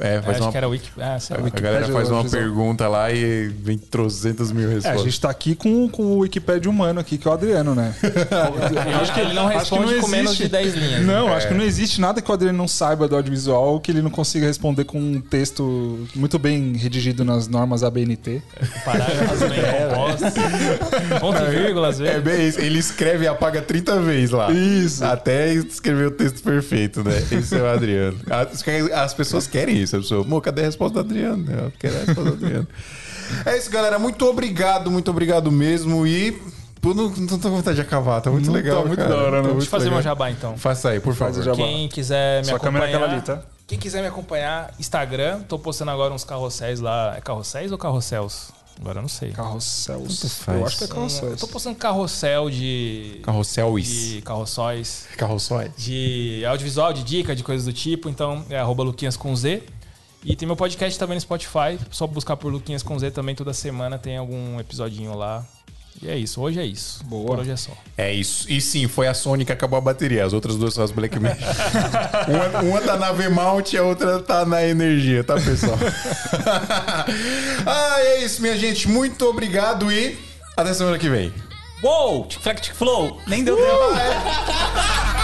É, É, faz acho uma, que era Wiki. Ah, sei lá. a galera faz uma pergunta lá e vem trozentas mil É, a respostas. gente tá aqui com, com o Wikipédia humano aqui, que é o Adriano, né? Eu acho que ele não Acho que responde não com menos existe. de 10 linhas. Não, É. acho que não existe nada que o Adriano não saiba do audiovisual que ele não consiga responder com um texto muito bem redigido nas normas ABNT. Parágrafos bem compostos. Ponto e vírgula, às É vezes. bem isso. Ele escreve e apaga 30 vezes lá. Isso. Até escrever o texto perfeito, né? Esse é o Adriano. As, as pessoas querem isso. A pessoa, Mô, cadê a resposta do Adriano? Eu quero a resposta do Adriano. É isso, galera. Muito obrigado, muito obrigado mesmo. E. Pô, não, não tô com vontade de acabar. Tá muito Não legal. tá muito cara. da hora, Tá não. muito Deixa eu fazer legal. meu jabá então. Faça aí, por favor. jabá. Quem quiser me Sua câmera é acompanhar. ali, tá? Quem quiser me acompanhar, Instagram. Tô postando agora uns carrosséis lá. É carrosséis ou carrosséis? Agora eu não sei. Carrosséis. faz. Eu acho que é Eu carrosséis. tô postando carrossel de. Carrosséis. De carrossóis. Carrossóis. de audiovisual, de dica, de coisas do tipo. Então é arroba Luquinhas com Z. E tem meu podcast também no Spotify. Só buscar por Luquinhas com Z também toda semana tem algum episodinho lá. E é isso, hoje é isso. Boa. Por hoje é só. É isso. E sim, foi a Sony que acabou a bateria. As outras duas são as Black Magic. uma, uma tá na V-Mount e a outra tá na energia, tá, pessoal? ah, é isso, minha gente. Muito obrigado e até semana que vem. Uou! Tic-flac, tic-flow! Nem deu tempo.